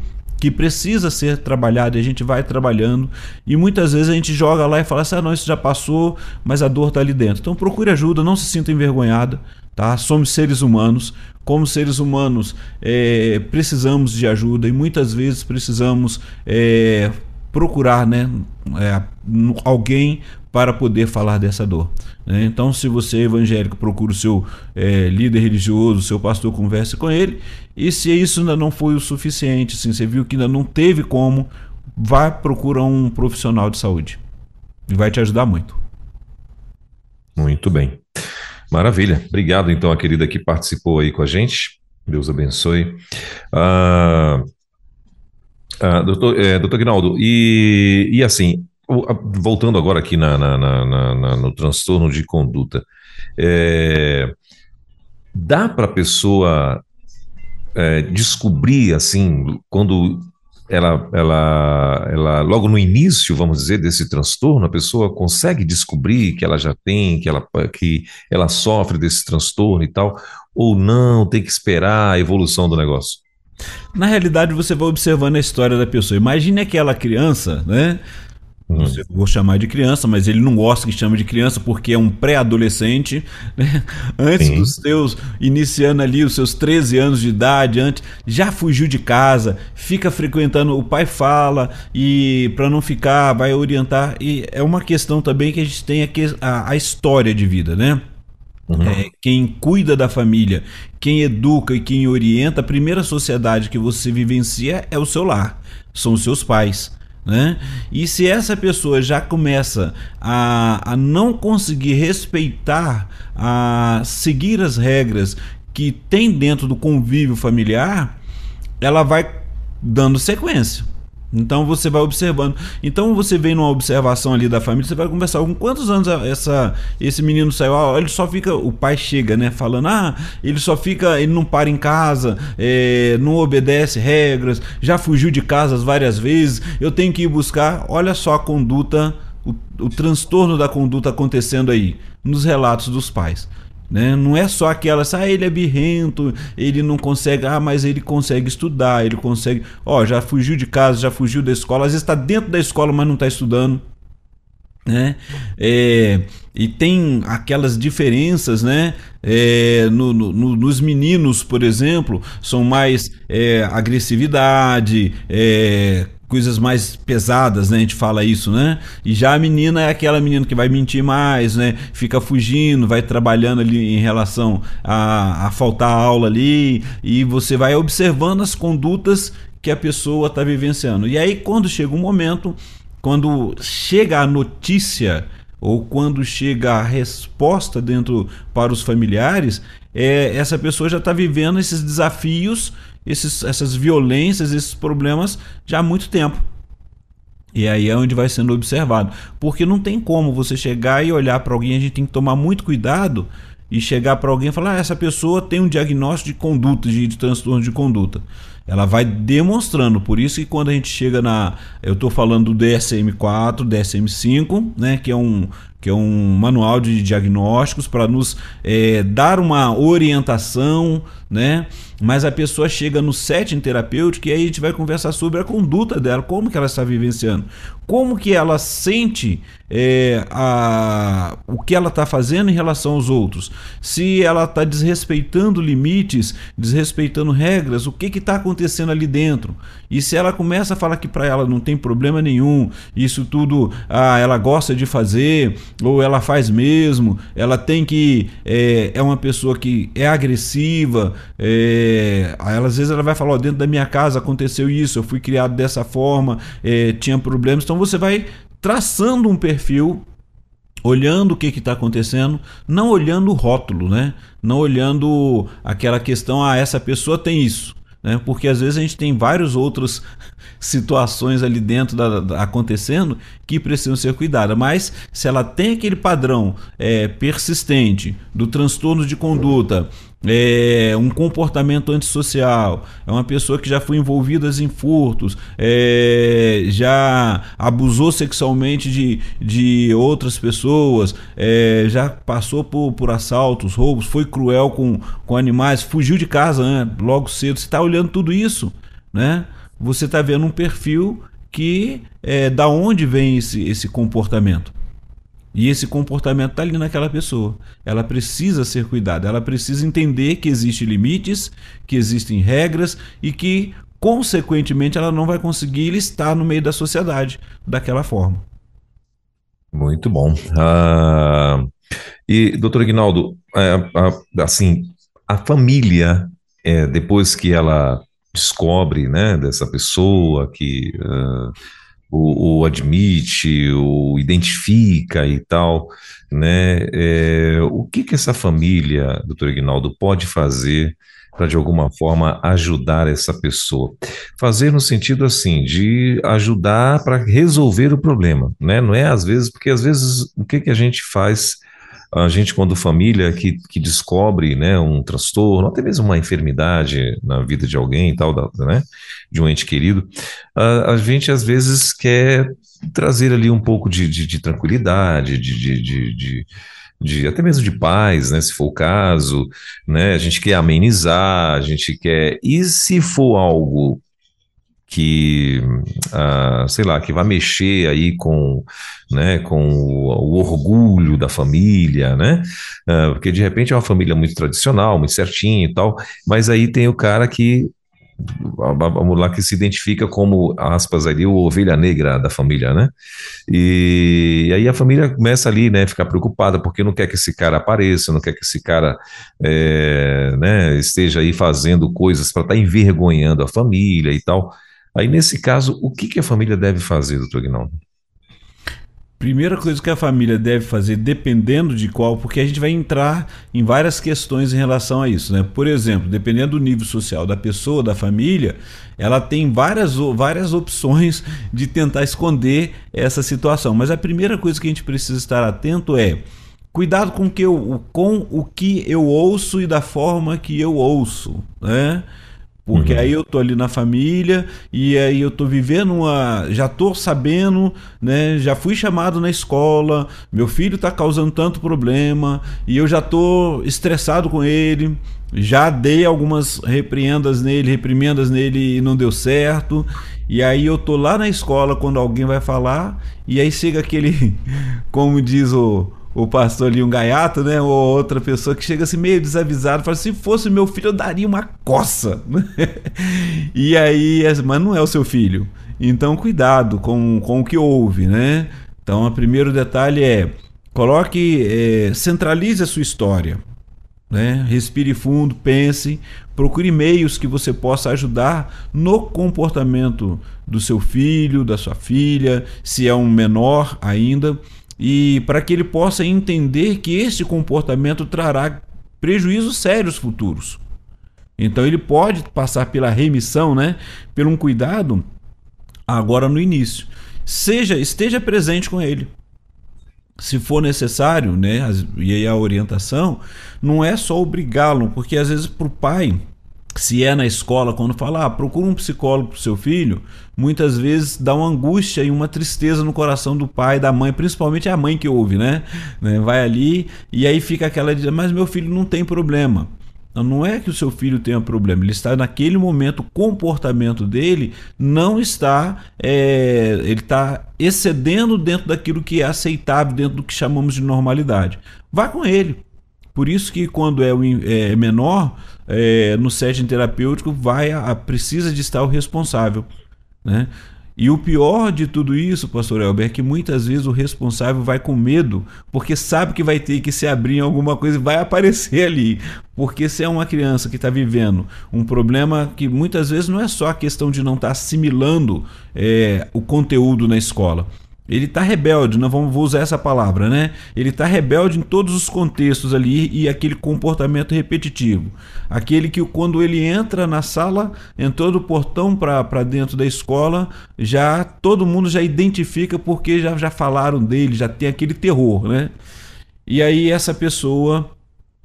que precisa ser trabalhado e a gente vai trabalhando e muitas vezes a gente joga lá e fala assim, ah não, isso já passou, mas a dor está ali dentro. Então procure ajuda, não se sinta envergonhada, tá? Somos seres humanos, como seres humanos é, precisamos de ajuda e muitas vezes precisamos é, procurar né, é, alguém para poder falar dessa dor. Né? Então, se você é evangélico, procure o seu é, líder religioso, seu pastor, converse com ele. E se isso ainda não foi o suficiente, assim, você viu que ainda não teve como, vá procurar um profissional de saúde. E vai te ajudar muito. Muito bem. Maravilha. Obrigado, então, a querida que participou aí com a gente. Deus abençoe. Ah, ah, doutor, é, doutor e, e assim, voltando agora aqui na, na, na, na no transtorno de conduta, é, dá para a pessoa é, descobrir, assim, quando ela, ela, ela, logo no início, vamos dizer, desse transtorno, a pessoa consegue descobrir que ela já tem, que ela, que ela sofre desse transtorno e tal, ou não, tem que esperar a evolução do negócio? Na realidade, você vai observando a história da pessoa. Imagine aquela criança, né? Uhum. Vou chamar de criança, mas ele não gosta que chame de criança porque é um pré-adolescente. Né? Antes Sim. dos seus, iniciando ali os seus 13 anos de idade, antes, já fugiu de casa, fica frequentando, o pai fala, e para não ficar, vai orientar. E é uma questão também que a gente tem aqui a, a história de vida, né? Uhum. É, quem cuida da família, quem educa e quem orienta, a primeira sociedade que você vivencia é o seu lar, são os seus pais. Né? E se essa pessoa já começa a, a não conseguir respeitar, a seguir as regras que tem dentro do convívio familiar, ela vai dando sequência. Então você vai observando. Então você vem numa observação ali da família, você vai conversar com quantos anos essa, esse menino saiu. Ah, ele só fica. O pai chega, né? Falando, ah, ele só fica. Ele não para em casa, é, não obedece regras, já fugiu de casas várias vezes. Eu tenho que ir buscar. Olha só a conduta, o, o transtorno da conduta acontecendo aí, nos relatos dos pais. Né? Não é só aquela, ah, ele é birrento, ele não consegue, ah, mas ele consegue estudar, ele consegue, ó, já fugiu de casa, já fugiu da escola, às vezes está dentro da escola, mas não está estudando. Né? É, e tem aquelas diferenças, né? É, no, no, nos meninos, por exemplo, são mais é, agressividade, é, coisas mais pesadas, né? A gente fala isso, né? E já a menina é aquela menina que vai mentir mais, né? Fica fugindo, vai trabalhando ali em relação a, a faltar aula ali, e você vai observando as condutas que a pessoa está vivenciando. E aí, quando chega um momento, quando chega a notícia ou quando chega a resposta dentro para os familiares, é, essa pessoa já está vivendo esses desafios esses, essas violências, esses problemas já há muito tempo. E aí é onde vai sendo observado. Porque não tem como você chegar e olhar para alguém, a gente tem que tomar muito cuidado e chegar para alguém e falar: ah, essa pessoa tem um diagnóstico de conduta, de, de transtorno de conduta. Ela vai demonstrando, por isso que quando a gente chega na. Eu estou falando do DSM-4, DSM-5, né, que é um, que é um manual de diagnósticos para nos é, dar uma orientação, né? Mas a pessoa chega no setting terapêutico e aí a gente vai conversar sobre a conduta dela, como que ela está vivenciando, como que ela sente é, a, o que ela está fazendo em relação aos outros, se ela está desrespeitando limites, desrespeitando regras, o que está acontecendo ali dentro. E se ela começa a falar que para ela não tem problema nenhum, isso tudo ah, ela gosta de fazer, ou ela faz mesmo, ela tem que. É, é uma pessoa que é agressiva, é, ela, às vezes ela vai falar: oh, dentro da minha casa aconteceu isso, eu fui criado dessa forma, é, tinha problemas. Então você vai traçando um perfil olhando o que está acontecendo, não olhando o rótulo, né? Não olhando aquela questão, ah, essa pessoa tem isso né? Porque às vezes a gente tem várias outras situações ali dentro da, da, acontecendo que precisam ser cuidadas. Mas se ela tem aquele padrão é, persistente do transtorno de conduta, é, um comportamento antissocial, é uma pessoa que já foi envolvida em furtos, é, já abusou sexualmente de, de outras pessoas, é, já passou por, por assaltos, roubos, foi cruel com, com animais, fugiu de casa né, logo cedo. Você está olhando tudo isso, né? Você está vendo um perfil que é da onde vem esse, esse comportamento. E esse comportamento está ali naquela pessoa. Ela precisa ser cuidada, ela precisa entender que existem limites, que existem regras e que consequentemente, ela não vai conseguir estar no meio da sociedade daquela forma. Muito bom. Uh, e, doutor Ignaldo, é, assim, a família, é, depois que ela descobre, né, dessa pessoa que uh, o, o, admite, o identifica e tal, né, é, o que que essa família, doutor Ignaldo, pode fazer para de alguma forma ajudar essa pessoa. Fazer no sentido assim de ajudar para resolver o problema, né? Não é às vezes, porque às vezes o que que a gente faz a gente, quando família que, que descobre né, um transtorno, até mesmo uma enfermidade na vida de alguém e tal, né, de um ente querido, a, a gente às vezes quer trazer ali um pouco de, de, de tranquilidade, de, de, de de até mesmo de paz, né, se for o caso, né, a gente quer amenizar, a gente quer e se for algo que, uh, sei lá, que vai mexer aí com, né, com o, o orgulho da família, né, uh, porque de repente é uma família muito tradicional, muito certinha e tal, mas aí tem o cara que vamos lá, que se identifica como, aspas, ali, o ovelha negra da família, né? E, e, aí a família começa ali, né, ficar preocupada, porque não quer que esse cara apareça, não quer que esse cara é, né, esteja aí fazendo coisas para estar tá envergonhando a família e tal. Aí, nesse caso, o que, que a família deve fazer, doutor Guinaldo? Primeira coisa que a família deve fazer, dependendo de qual, porque a gente vai entrar em várias questões em relação a isso. Né? Por exemplo, dependendo do nível social da pessoa, da família, ela tem várias, várias opções de tentar esconder essa situação. Mas a primeira coisa que a gente precisa estar atento é cuidado com, que eu, com o que eu ouço e da forma que eu ouço. Né? Porque uhum. aí eu tô ali na família e aí eu tô vivendo uma. Já tô sabendo, né? Já fui chamado na escola, meu filho tá causando tanto problema e eu já tô estressado com ele. Já dei algumas repreendas nele, reprimendas nele e não deu certo. E aí eu tô lá na escola quando alguém vai falar, e aí chega aquele, como diz o, o pastor ali, um gaiato, né? Ou outra pessoa que chega assim meio desavisado, fala: se fosse meu filho, eu daria uma coça. e aí, mas não é o seu filho. Então, cuidado com, com o que houve, né? Então, o primeiro detalhe é: coloque, é, centralize a sua história. Né? Respire fundo, pense, procure meios que você possa ajudar no comportamento do seu filho, da sua filha, se é um menor ainda e para que ele possa entender que este comportamento trará prejuízos sérios futuros. Então ele pode passar pela remissão, né, por um cuidado agora no início. Seja, esteja presente com ele. Se for necessário, né, e aí a orientação não é só obrigá-lo, porque às vezes para o pai se é na escola, quando fala, ah, procura um psicólogo para o seu filho, muitas vezes dá uma angústia e uma tristeza no coração do pai, da mãe, principalmente a mãe que ouve, né? né? Vai ali e aí fica aquela de, mas meu filho não tem problema. Não é que o seu filho tenha problema, ele está naquele momento, o comportamento dele não está, é, ele está excedendo dentro daquilo que é aceitável, dentro do que chamamos de normalidade. Vá com ele, por isso que quando é, é menor, é, no setting terapêutico vai a, precisa de estar o responsável, né? E o pior de tudo isso, pastor Elber, é que muitas vezes o responsável vai com medo, porque sabe que vai ter que se abrir em alguma coisa e vai aparecer ali. Porque se é uma criança que está vivendo um problema que muitas vezes não é só a questão de não estar tá assimilando é, o conteúdo na escola, ele está rebelde, não vamos usar essa palavra, né? Ele está rebelde em todos os contextos ali e aquele comportamento repetitivo. Aquele que quando ele entra na sala, entrou do portão para dentro da escola, já todo mundo já identifica porque já, já falaram dele, já tem aquele terror, né? E aí essa pessoa,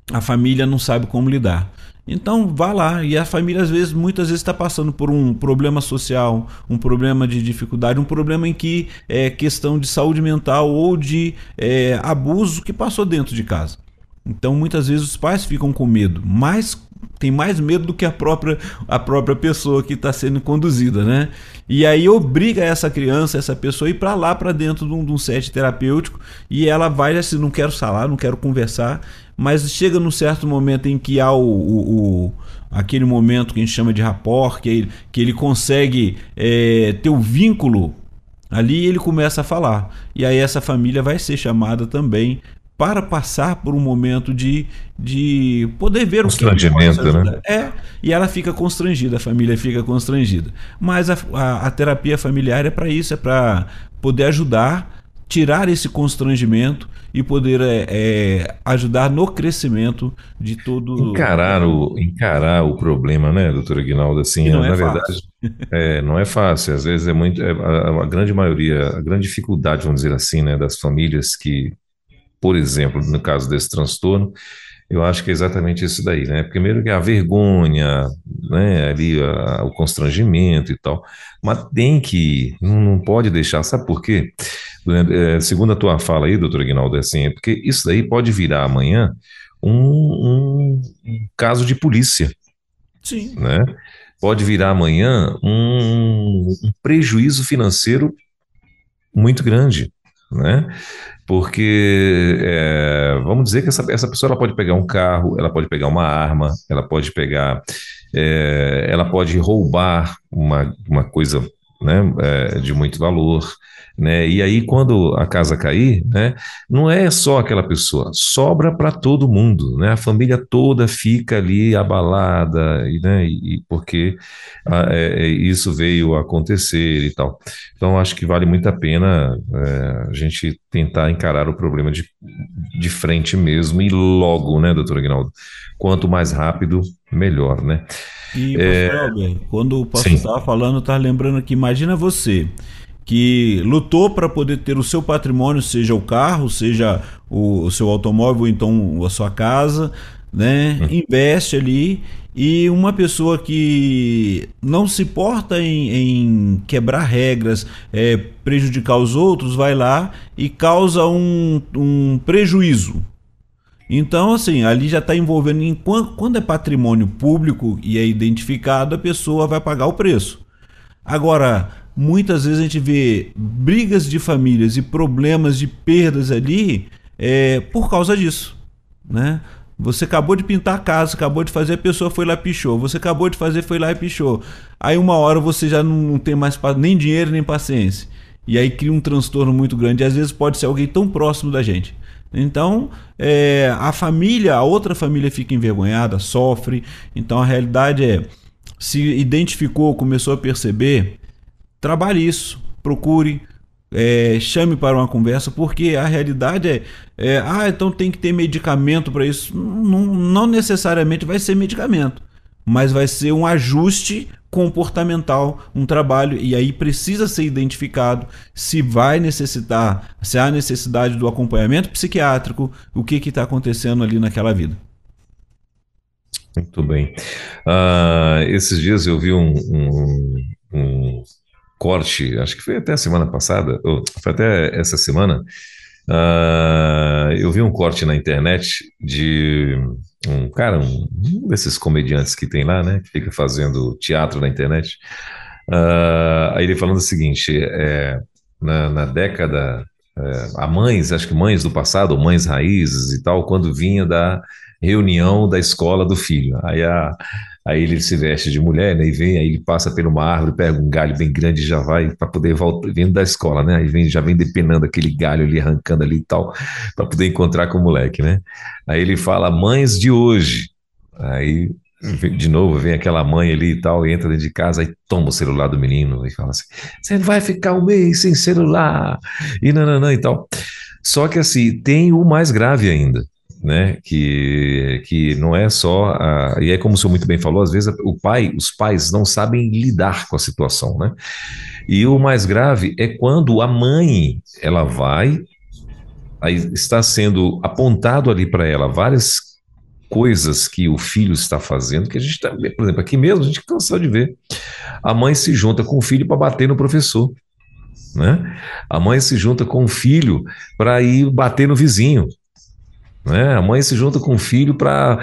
a família não sabe como lidar. Então vá lá. E a família, às vezes, muitas vezes está passando por um problema social, um problema de dificuldade, um problema em que é questão de saúde mental ou de é, abuso que passou dentro de casa. Então muitas vezes os pais ficam com medo, mas tem mais medo do que a própria, a própria pessoa que está sendo conduzida, né? E aí obriga essa criança, essa pessoa a ir para lá, para dentro de um, de um set terapêutico e ela vai assim, não quero falar, não quero conversar, mas chega num certo momento em que há o, o, o aquele momento que a gente chama de rapport, que ele, que ele consegue é, ter o vínculo ali ele começa a falar. E aí essa família vai ser chamada também para passar por um momento de, de poder ver o que né? É, e ela fica constrangida, a família fica constrangida. Mas a, a, a terapia familiar é para isso, é para poder ajudar, tirar esse constrangimento e poder é, é, ajudar no crescimento de todo. Encarar o, encarar o problema, né, doutor Aguinaldo? Assim, na é verdade, é, não é fácil. Às vezes é muito. É, a, a grande maioria, a grande dificuldade, vamos dizer assim, né, das famílias que por exemplo, no caso desse transtorno, eu acho que é exatamente isso daí, né? Primeiro que a vergonha, né? Ali a, o constrangimento e tal, mas tem que, não, não pode deixar, sabe por quê? É, segundo a tua fala aí, doutor Aguinaldo, é assim, é porque isso daí pode virar amanhã um, um, caso de polícia. Sim. Né? Pode virar amanhã um, um prejuízo financeiro muito grande né? Porque é, vamos dizer que essa, essa pessoa ela pode pegar um carro, ela pode pegar uma arma, ela pode pegar, é, ela pode roubar uma, uma coisa né, é, de muito valor, né? E aí quando a casa cair, né, não é só aquela pessoa, sobra para todo mundo, né? A família toda fica ali abalada, e, né, e porque a, é, é, isso veio acontecer e tal. Então acho que vale muito a pena é, a gente tentar encarar o problema de, de frente mesmo e logo, né, doutor Aguinaldo? Quanto mais rápido, melhor, né? E, é... quando o pastor estava falando, estava lembrando que imagina você que lutou para poder ter o seu patrimônio, seja o carro, seja o, o seu automóvel, então a sua casa, né? Hum. Investe ali e uma pessoa que não se porta em, em quebrar regras, é, prejudicar os outros, vai lá e causa um, um prejuízo. Então, assim, ali já está envolvendo. Em, quando é patrimônio público e é identificado, a pessoa vai pagar o preço. Agora, muitas vezes a gente vê brigas de famílias e problemas de perdas ali é, por causa disso, né? Você acabou de pintar a casa, acabou de fazer, a pessoa foi lá e pichou. Você acabou de fazer, foi lá e pichou. Aí uma hora você já não tem mais nem dinheiro nem paciência. E aí cria um transtorno muito grande. E às vezes pode ser alguém tão próximo da gente. Então, é, a família, a outra família fica envergonhada, sofre. Então, a realidade é: se identificou, começou a perceber, trabalhe isso, procure, é, chame para uma conversa, porque a realidade é, é ah, então tem que ter medicamento para isso. Não, não necessariamente vai ser medicamento, mas vai ser um ajuste comportamental, um trabalho, e aí precisa ser identificado se vai necessitar, se há necessidade do acompanhamento psiquiátrico, o que está acontecendo ali naquela vida. Muito bem. Uh, esses dias eu vi um, um, um corte, acho que foi até a semana passada, foi até essa semana, uh, eu vi um corte na internet de um cara, um, um, desses comediantes que tem lá, né, que fica fazendo teatro na internet, uh, aí ele falando o seguinte, é, na, na década, é, a mães, acho que mães do passado, mães raízes e tal, quando vinha da reunião da escola do filho, aí a Aí ele se veste de mulher, né? E vem, aí ele passa por uma árvore, pega um galho bem grande e já vai para poder voltar, vindo da escola, né? Aí vem, já vem depenando aquele galho ali, arrancando ali e tal, para poder encontrar com o moleque, né? Aí ele fala, mães de hoje. Aí de novo vem aquela mãe ali e tal, entra dentro de casa e toma o celular do menino e fala assim: você vai ficar um mês sem celular, e não, não, não, e tal. Só que assim, tem o mais grave ainda né? Que, que não é só a, e é como o senhor muito bem falou, às vezes o pai, os pais não sabem lidar com a situação, né? E o mais grave é quando a mãe ela vai, está sendo apontado ali para ela várias coisas que o filho está fazendo, que a gente está, por exemplo, aqui mesmo a gente cansou de ver. A mãe se junta com o filho para bater no professor. Né? A mãe se junta com o filho para ir bater no vizinho. Né? A mãe se junta com o filho para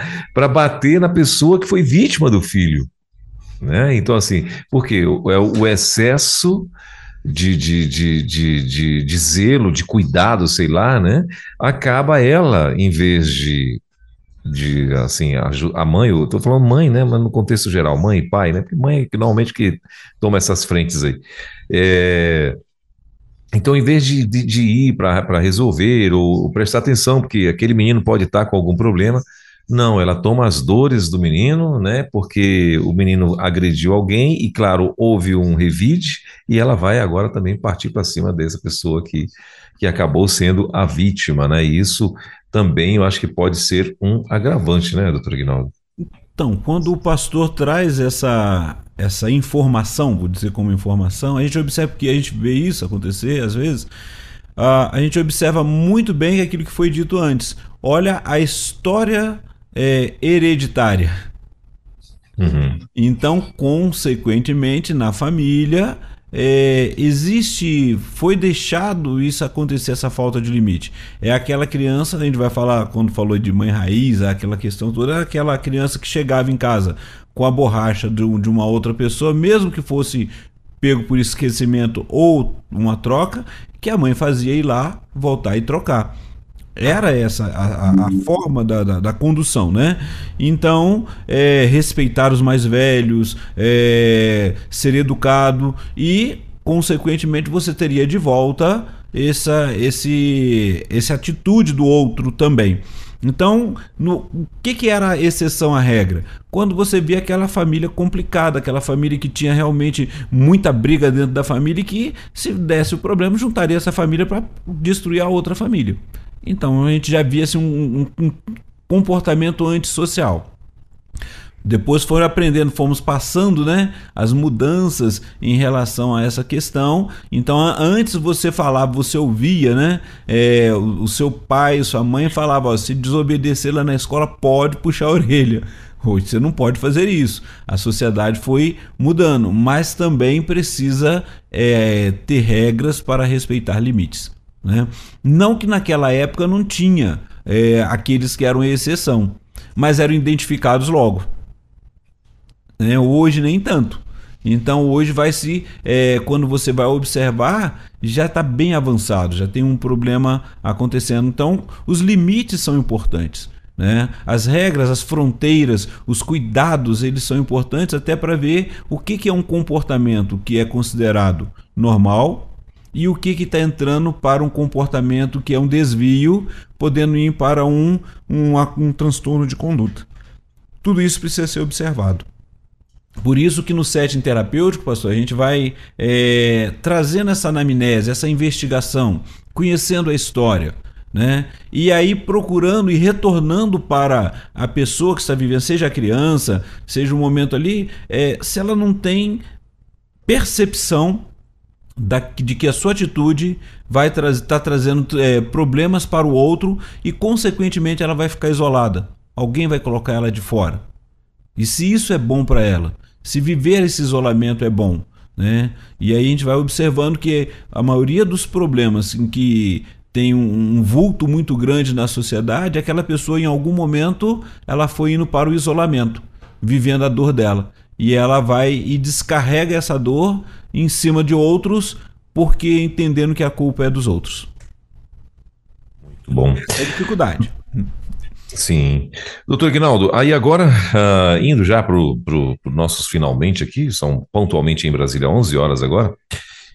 bater na pessoa que foi vítima do filho. Né? Então, assim, porque é o excesso de, de, de, de, de, de zelo, de cuidado, sei lá, né? Acaba ela, em vez de de assim, a, a mãe, eu falando mãe, né? Mas no contexto geral, mãe e pai, né? Porque mãe é que normalmente que toma essas frentes aí. É, então, em vez de, de, de ir para resolver ou, prestar atenção, porque aquele menino pode estar com algum problema, não, ela toma as dores do menino, né? Porque o menino agrediu alguém e, claro, houve um revide e ela vai agora também partir para cima dessa pessoa que, que acabou sendo a vítima, né? E isso também eu acho que pode ser um agravante, né, doutor Ignaldo? Então, quando o pastor traz essa, essa informação, vou dizer como informação, a gente observa que a gente vê isso acontecer às vezes, uh, a gente observa muito bem aquilo que foi dito antes. Olha a história é, hereditária. Uhum. Então, consequentemente, na família, é, existe, foi deixado isso acontecer, essa falta de limite. É aquela criança, a gente vai falar, quando falou de mãe raiz, aquela questão toda, é aquela criança que chegava em casa com a borracha de, de uma outra pessoa, mesmo que fosse pego por esquecimento ou uma troca, que a mãe fazia ir lá, voltar e trocar. Era essa a, a forma da, da, da, condução, né? Então, é, respeitar os mais velhos, é, ser educado e, consequentemente, você teria de volta essa esse, essa atitude do outro também. Então, no, o que, que era a exceção à regra? Quando você via aquela família complicada, aquela família que tinha realmente muita briga dentro da família e que, se desse o problema, juntaria essa família para destruir a outra família. Então a gente já via assim, um, um, comportamento antissocial. Depois foram aprendendo, fomos passando né, as mudanças em relação a essa questão. Então, antes você falava, você ouvia, né? É, o, o, seu pai, sua mãe falava: ó, se desobedecer lá na escola, pode puxar a orelha. Hoje você não pode fazer isso. A sociedade foi mudando, mas também precisa é, ter regras para respeitar limites. Né? Não que naquela época não tinha é, aqueles que eram exceção, mas eram identificados logo. Né? Hoje nem tanto. Então hoje vai se, é, quando você vai observar, já está bem avançado, já tem um problema acontecendo. Então os limites são importantes. Né? As regras, as fronteiras, os cuidados, eles são importantes até para ver o que, que é um comportamento que é considerado normal e o que está entrando para um comportamento que é um desvio, podendo ir para um, um, um transtorno de conduta. Tudo isso precisa ser observado. Por isso que no setting terapêutico, pastor, a gente vai é, trazendo essa anamnese, essa investigação, conhecendo a história, né? E aí procurando e retornando para a pessoa que está vivendo, seja a criança, seja o momento ali, é, se ela não tem percepção da, de que a sua atitude vai estar tá trazendo é, problemas para o outro e, consequentemente, ela vai ficar isolada. Alguém vai colocar ela de fora. E se isso é bom para ela, se viver esse isolamento é bom, né? E aí a gente vai observando que a maioria dos problemas em que tem um, um vulto muito grande na sociedade, aquela pessoa em algum momento ela foi indo para o isolamento, vivendo a dor dela. E ela vai e descarrega essa dor em cima de outros, porque entendendo que a culpa é dos outros. Muito bom. É dificuldade. Sim. Doutor Ignaldo, aí agora, uh, indo já para os nossos finalmente aqui, são pontualmente em Brasília 11 horas agora,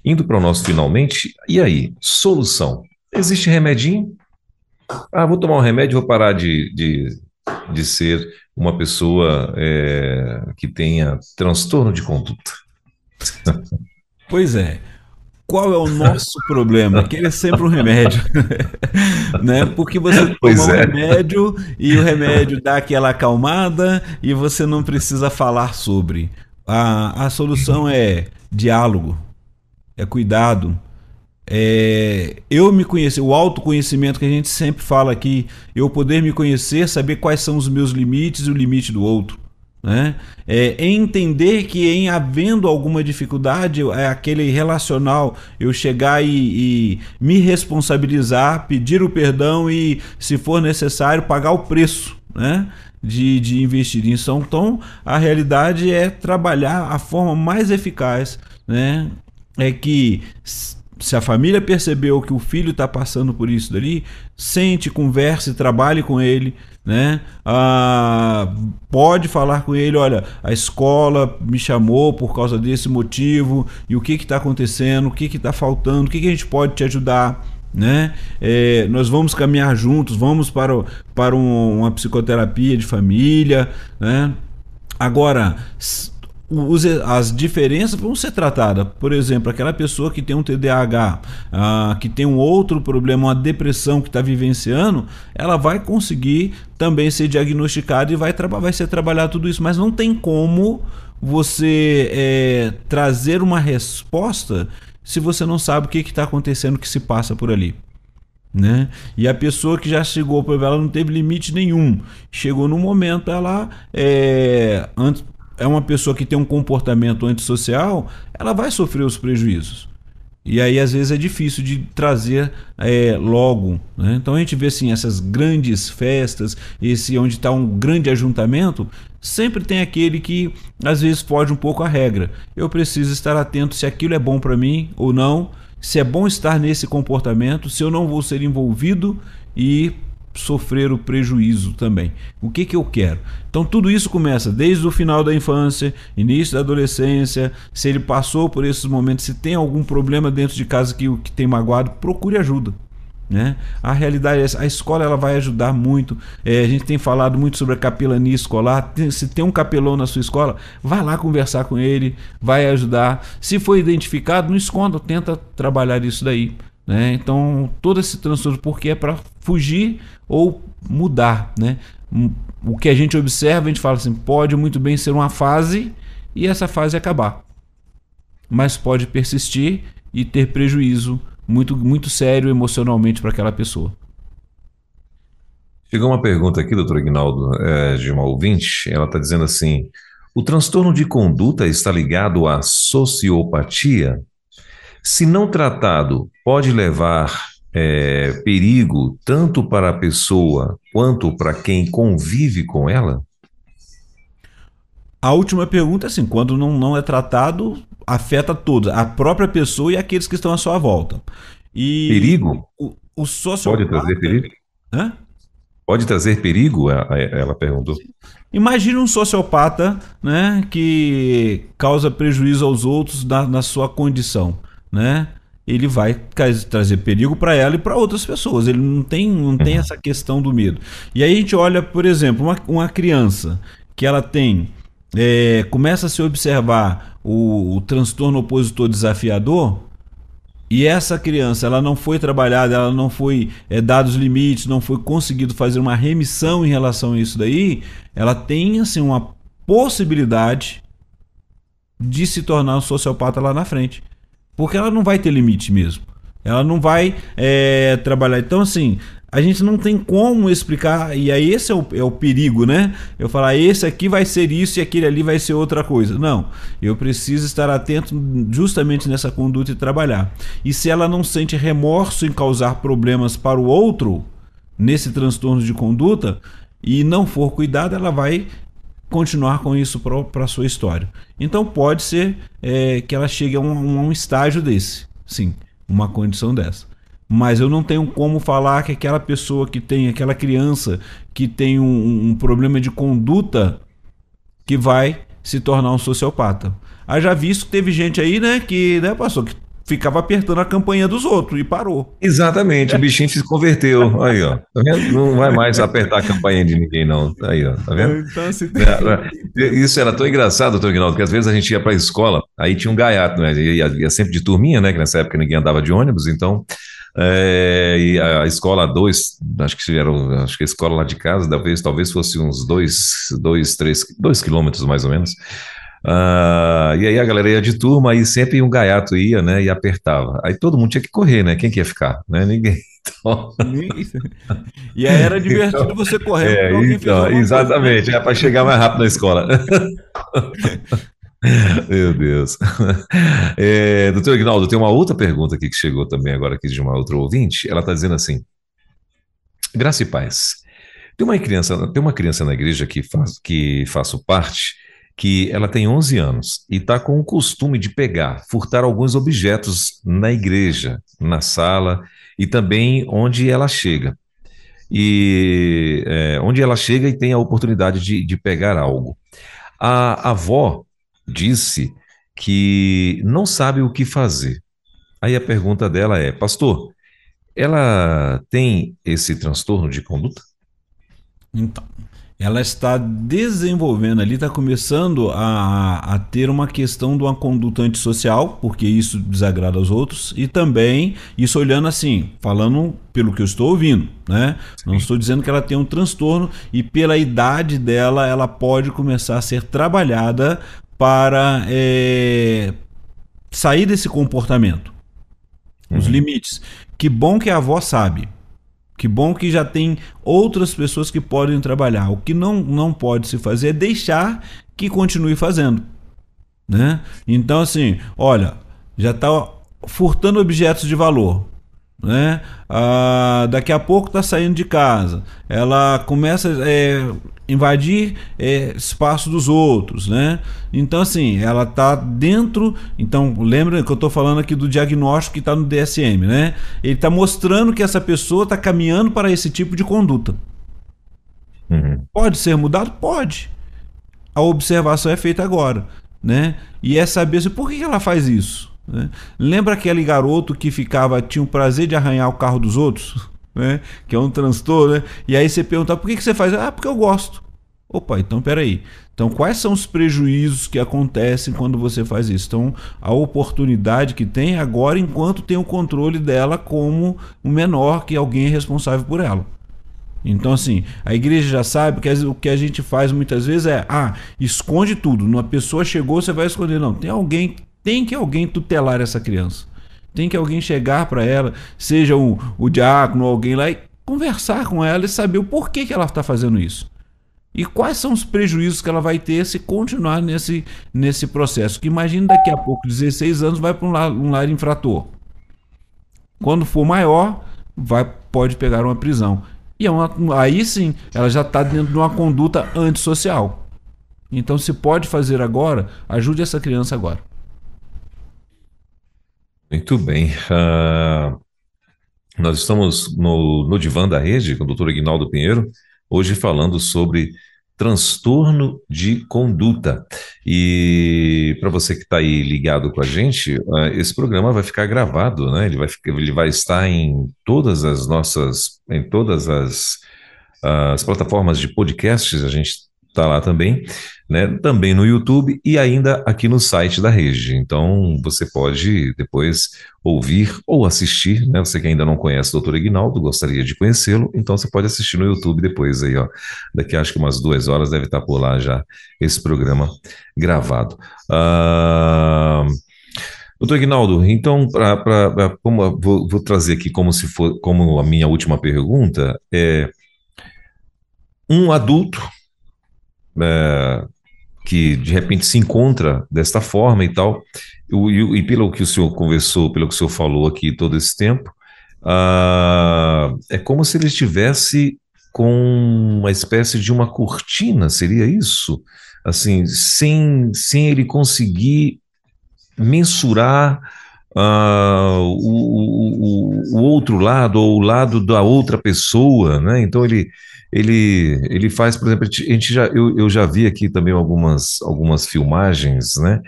indo para o nosso finalmente, e aí, solução? Existe remedinho? Ah, vou tomar um remédio e vou parar de, de, de ser uma pessoa é, que tenha transtorno de conduta. Pois é. Qual é o nosso problema? Que ele é sempre um remédio. né? Porque você pois toma é. um remédio e o remédio dá aquela acalmada e você não precisa falar sobre. A, a solução é diálogo, é cuidado, é, eu me conhecer, o autoconhecimento que a gente sempre fala aqui, eu poder me conhecer, saber quais são os meus limites e o limite do outro. Né? É, entender que em havendo alguma dificuldade, é aquele relacional, eu chegar e, e, me responsabilizar, pedir o perdão e, se for necessário, pagar o preço né? de, de investir em São Então, a realidade é trabalhar a forma mais eficaz. Né? É que se a família percebeu que o filho está passando por isso dali, sente, converse, trabalhe com ele, né? Ah, pode falar com ele, olha, a escola me chamou por causa desse motivo e o que está acontecendo, o que está faltando, o que, que, a gente pode te ajudar, né? É, nós vamos caminhar juntos, vamos para, para um, uma psicoterapia de família, né? Agora, as diferenças vão ser tratadas. Por exemplo, aquela pessoa que tem um TDAH, ah, que tem um outro problema, uma depressão que está vivenciando, ela vai conseguir também ser diagnosticada e vai, vai ser trabalhar tudo isso. Mas não tem como você é, trazer uma resposta se você não sabe o que está acontecendo, o que se passa por ali. Né? E a pessoa que já chegou ela não teve limite nenhum. Chegou no momento, ela é, antes, é uma pessoa que tem um comportamento antissocial, ela vai sofrer os prejuízos. E aí, às vezes, é difícil de trazer é, logo. Né? Então a gente vê assim, essas grandes festas, esse onde está um grande ajuntamento, sempre tem aquele que às vezes foge um pouco à regra. Eu preciso estar atento se aquilo é bom para mim ou não, se é bom estar nesse comportamento, se eu não vou ser envolvido e sofrer o prejuízo também. O que, que eu quero? Então tudo isso começa desde o final da infância, início da adolescência, se ele passou por esses momentos, se tem algum problema dentro de casa que, que tem magoado, procure ajuda. Né? A realidade é a escola ela vai ajudar muito. É, a gente tem falado muito sobre a capelania escolar. Se tem um capelão na sua escola, vai lá conversar com ele, vai ajudar. Se for identificado, não esconda, tenta trabalhar isso daí. Né? Então, todo esse transtorno, porque é para fugir ou mudar. Né? O que a gente observa, a gente fala assim, pode muito bem ser uma fase e essa fase acabar. Mas pode persistir e ter prejuízo muito, muito sério emocionalmente para aquela pessoa. Chegou uma pergunta aqui, doutor Ignaldo, é, de uma ouvinte. Ela está dizendo assim: o transtorno de conduta está ligado à sociopatia? Se não tratado, pode levar é, perigo tanto para a pessoa quanto para quem convive com ela? A última pergunta é assim: quando não, não é tratado, afeta todos, a própria pessoa e aqueles que estão à sua volta. E perigo? O, o sociopata... Pode trazer perigo? Hã? Pode trazer perigo? Ela perguntou. Imagine um sociopata né, que causa prejuízo aos outros na, na sua condição né? Ele vai trazer perigo para ela e para outras pessoas. Ele não tem, não tem uhum. essa questão do medo. E aí a gente olha, por exemplo, uma, uma criança que ela tem é, começa a se observar o, o, transtorno opositor desafiador e essa criança ela não foi trabalhada, ela não foi é, dados limites, não foi conseguido fazer uma remissão em relação a isso daí, ela tem assim uma possibilidade de se tornar um sociopata lá na frente. Porque ela não vai ter limite mesmo. Ela não vai é, trabalhar. Então, assim, a gente não tem como explicar, e aí esse é o, é o perigo, né? Eu falar, esse aqui vai ser isso e aquele ali vai ser outra coisa. Não, eu preciso estar atento justamente nessa conduta e trabalhar. E se ela não sente remorso em causar problemas para o outro, nesse transtorno de conduta, e não for cuidada, ela vai continuar com isso para a sua história. Então pode ser é, que ela chegue a um, a um estágio desse, sim, uma condição dessa. Mas eu não tenho como falar que aquela pessoa que tem, aquela criança que tem um, um problema de conduta que vai se tornar um sociopata. Haja visto que teve gente aí, né, que, né, passou, que ficava apertando a campanha dos outros e parou. Exatamente, o bichinho se converteu. Aí, ó. Tá não vai mais apertar a campanha de ninguém, não. Aí, ó. Tá vendo? Então, assim... Isso era tão engraçado, doutor Ignaldo, que às vezes a gente ia para a escola, aí tinha um gaiato, né? Ia, ia sempre de turminha, né? Que nessa época ninguém andava de ônibus, então. É, e a escola dois, acho que eram, acho que a escola lá de casa, talvez, talvez fosse uns dois, dois, três, dois quilômetros mais ou menos. Uh, e aí a galera ia de turma, aí sempre um gaiato ia, né, e apertava. Aí todo mundo tinha que correr, né? Quem que ia ficar? Né? Ninguém. Então... E aí era divertido então, você correr. É, então, exatamente, é para chegar mais rápido na escola. Meu Deus. É, doutor Ignaldo, tem uma outra pergunta aqui que chegou também agora aqui de uma outra ouvinte. Ela está dizendo assim: Graça e paz. Tem uma criança, tem uma criança na igreja que, faz, que faço parte, que ela tem 11 anos e está com o costume de pegar, furtar alguns objetos na igreja, na sala e também onde ela chega. E é, onde ela chega e tem a oportunidade de, de pegar algo. A avó disse que não sabe o que fazer. Aí a pergunta dela é: Pastor, ela tem esse transtorno de conduta? Então, ela está desenvolvendo ali, está começando a, a ter uma questão de uma conduta antissocial, porque isso desagrada aos outros, e também isso olhando assim, falando pelo que eu estou ouvindo, né? Sim. Não estou dizendo que ela tem um transtorno e pela idade dela ela pode começar a ser trabalhada para é, sair desse comportamento. Os uhum. limites. Que bom que a avó sabe. Que bom que já tem outras pessoas que podem trabalhar. O que não, não pode se fazer é deixar que continue fazendo. Né? Então, assim, olha, já está furtando objetos de valor né? Ah, daqui a pouco está saindo de casa, ela começa a é, invadir é, espaço dos outros, né? Então assim, ela está dentro. Então lembra que eu estou falando aqui do diagnóstico que está no DSM, né? Ele está mostrando que essa pessoa está caminhando para esse tipo de conduta. Uhum. Pode ser mudado, pode. A observação é feita agora, né? E é saber assim, por que ela faz isso. Né? Lembra aquele garoto que ficava, tinha o prazer de arranhar o carro dos outros? Né? Que é um transtorno, né? E aí você pergunta, por que, que você faz? Ah, porque eu gosto. Opa, então peraí. Então, quais são os prejuízos que acontecem quando você faz isso? Então, a oportunidade que tem agora, enquanto tem o controle dela como o menor, que alguém é responsável por ela. Então, assim, a igreja já sabe que o que a gente faz muitas vezes é: ah, esconde tudo. Uma pessoa chegou, você vai esconder. Não, tem alguém tem que alguém tutelar essa criança. Tem que alguém chegar para ela, seja o, o diácono ou alguém lá, e conversar com ela e saber o porquê que ela está fazendo isso. E quais são os prejuízos que ela vai ter se continuar nesse, nesse processo? Que imagine daqui a pouco, 16 anos, vai para um um lar infrator. Quando for maior, vai, pode pegar uma prisão. E é uma, aí sim, ela já está dentro de uma conduta antissocial. Então, se pode fazer agora, ajude essa criança agora. Muito bem. Uh, nós estamos no, no Divã da Rede, com o doutor Ignaldo Pinheiro, hoje falando sobre transtorno de conduta. E para você que está aí ligado com a gente, uh, esse programa vai ficar gravado, né? Ele vai, ele vai estar em todas as nossas, em todas as, as plataformas de podcasts, a gente está lá também né, também no YouTube e ainda aqui no site da rede. Então você pode depois ouvir ou assistir, né? Você que ainda não conhece o Dr. Ignaldo, gostaria de conhecê-lo, então você pode assistir no YouTube depois aí, ó. Daqui acho que umas duas horas deve estar por lá já esse programa gravado. Uh... Doutor Ignaldo, então, pra, pra, pra como, vou, vou, trazer aqui como se for como a minha última pergunta é um adulto é, que de repente se encontra desta forma e tal. E, e, pelo que o senhor conversou, pelo que o senhor falou aqui todo esse tempo, uh, é como se ele estivesse com uma espécie de uma cortina, seria isso? Assim, sem, sem ele conseguir mensurar uh, o, o, o, outro lado, ou o lado da outra pessoa, né? Então ele ele, ele faz, por exemplo, a gente já, eu, eu já vi aqui também algumas, algumas filmagens, né?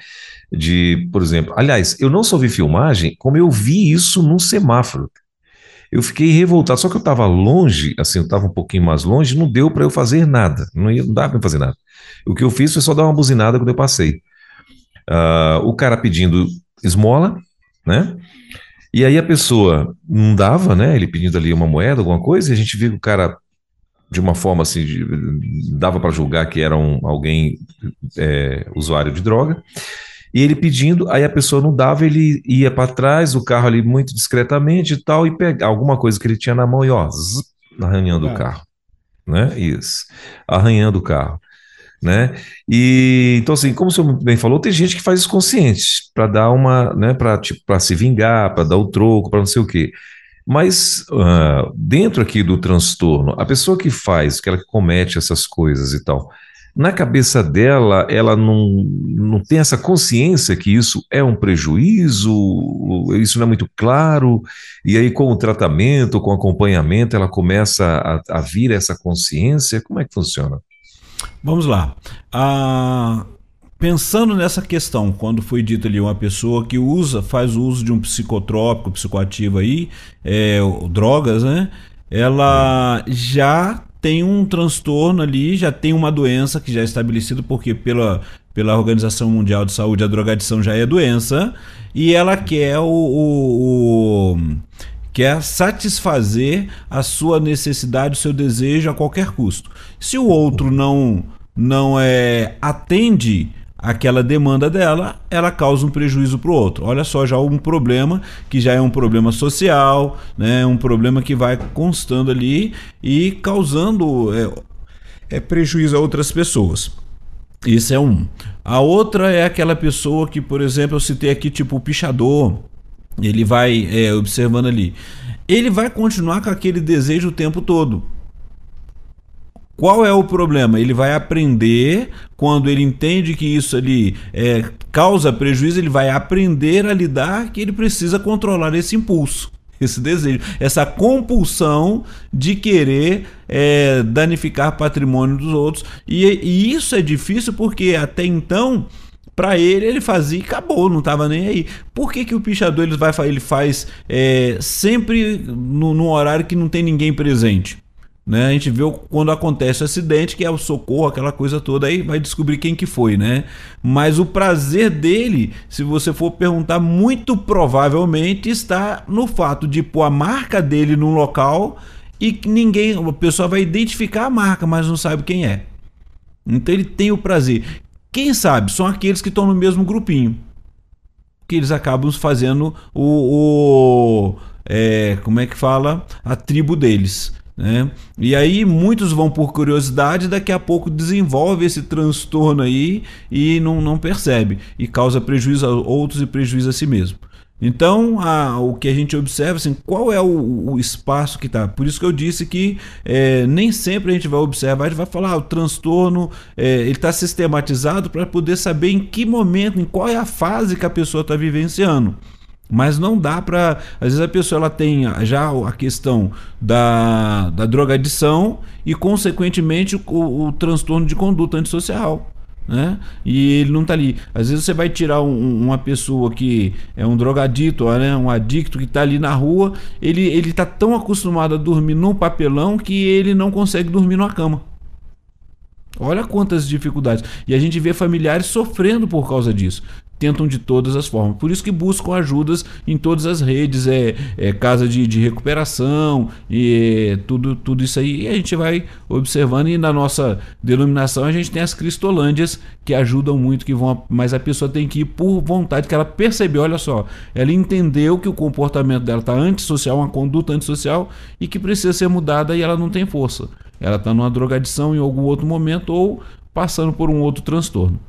De, por exemplo, aliás, eu não só vi filmagem, como eu vi isso num semáforo. Eu fiquei revoltado, só que eu estava longe, assim, eu estava um pouquinho mais longe, não deu para eu fazer nada, não, ia, não dá para fazer nada. O que eu fiz foi só dar uma buzinada quando eu passei. Uh, o cara pedindo esmola, né? E aí a pessoa não dava, né? Ele pedindo ali uma moeda, alguma coisa, e a gente viu que o cara de uma forma assim, dava para julgar que era um, alguém é, usuário de droga. E ele pedindo, aí a pessoa não dava, ele ia para trás, o carro ali muito discretamente e tal, e pegava alguma coisa que ele tinha na mão e ó, zzz, arranhando o carro. Né? Isso. Arranhando o carro. Né? E então, assim, como o senhor bem falou, tem gente que faz isso consciente para dar uma, né, para tipo, se vingar, para dar o troco, para não sei o quê. Mas uh, dentro aqui do transtorno, a pessoa que faz, que ela comete essas coisas e tal, na cabeça dela, ela não, não tem essa consciência que isso é um prejuízo, isso não é muito claro, e aí com o tratamento, com o acompanhamento, ela começa a, a vir essa consciência. Como é que funciona? Vamos lá. Ah, pensando nessa questão, quando foi dito ali uma pessoa que usa, faz uso de um psicotrópico, psicoativo aí, é, drogas, né? Ela já tem um transtorno ali, já tem uma doença que já é estabelecida, porque pela, pela Organização Mundial de Saúde a drogadição já é doença, e ela quer o, o, o quer satisfazer a sua necessidade, o seu desejo a qualquer custo. Se o outro não não é atende aquela demanda dela, ela causa um prejuízo para o outro. Olha só, já um problema que já é um problema social, né, um problema que vai constando ali e causando é, é prejuízo a outras pessoas. Isso é um. A outra é aquela pessoa que, por exemplo, eu citei aqui, tipo o pichador, ele vai é, observando ali. Ele vai continuar com aquele desejo o tempo todo. Qual é o problema? Ele vai aprender, quando ele entende que isso ali é, causa prejuízo, ele vai aprender a lidar que ele precisa controlar esse impulso, esse desejo, essa compulsão de querer é, danificar patrimônio dos outros. E, e isso é difícil porque até então para ele, ele fazia e acabou, não estava nem aí. Por que, que o pichador ele, vai, ele faz é, sempre no, no, horário que não tem ninguém presente? Né? A gente vê quando acontece o acidente, que é o socorro, aquela coisa toda, aí vai descobrir quem que foi, né? Mas o prazer dele, se você for perguntar, muito provavelmente está no fato de pôr a marca dele num local e que ninguém, a pessoa vai identificar a marca, mas não sabe quem é. Então ele tem o prazer. Quem sabe são aqueles que estão no mesmo grupinho. Que eles acabam fazendo o. o é, como é que fala? A tribo deles. Né? E aí muitos vão por curiosidade, daqui a pouco desenvolve esse transtorno aí e não, não percebe e causa prejuízo a outros e prejuízo a si mesmo. Então, a, o que a gente observa, assim, qual é o, o espaço que está. Por isso que eu disse que é, nem sempre a gente vai observar, a gente vai falar, ah, o transtorno é, ele está sistematizado para poder saber em que momento, em qual é a fase que a pessoa está vivenciando. Mas não dá para. Às vezes a pessoa ela tem já a questão da, da drogadição e, consequentemente, o, o transtorno de conduta antissocial. Né? E ele não está ali. Às vezes você vai tirar um, uma pessoa que é um drogadito, né? um adicto que está ali na rua, ele ele está tão acostumado a dormir num papelão que ele não consegue dormir numa cama. Olha quantas dificuldades. E a gente vê familiares sofrendo por causa disso tentam de todas as formas. Por isso que buscam ajudas em todas as redes, é, é casa de, de recuperação e é, tudo, tudo isso aí. E a gente vai observando e na nossa denominação a gente tem as cristolândias que ajudam muito, que vão, mas a pessoa tem que ir por vontade, que ela percebeu, olha só, ela entendeu que o comportamento dela está antissocial, uma conduta antissocial e que precisa ser mudada e ela não tem força. Ela está numa drogadição em algum outro momento ou passando por um outro transtorno.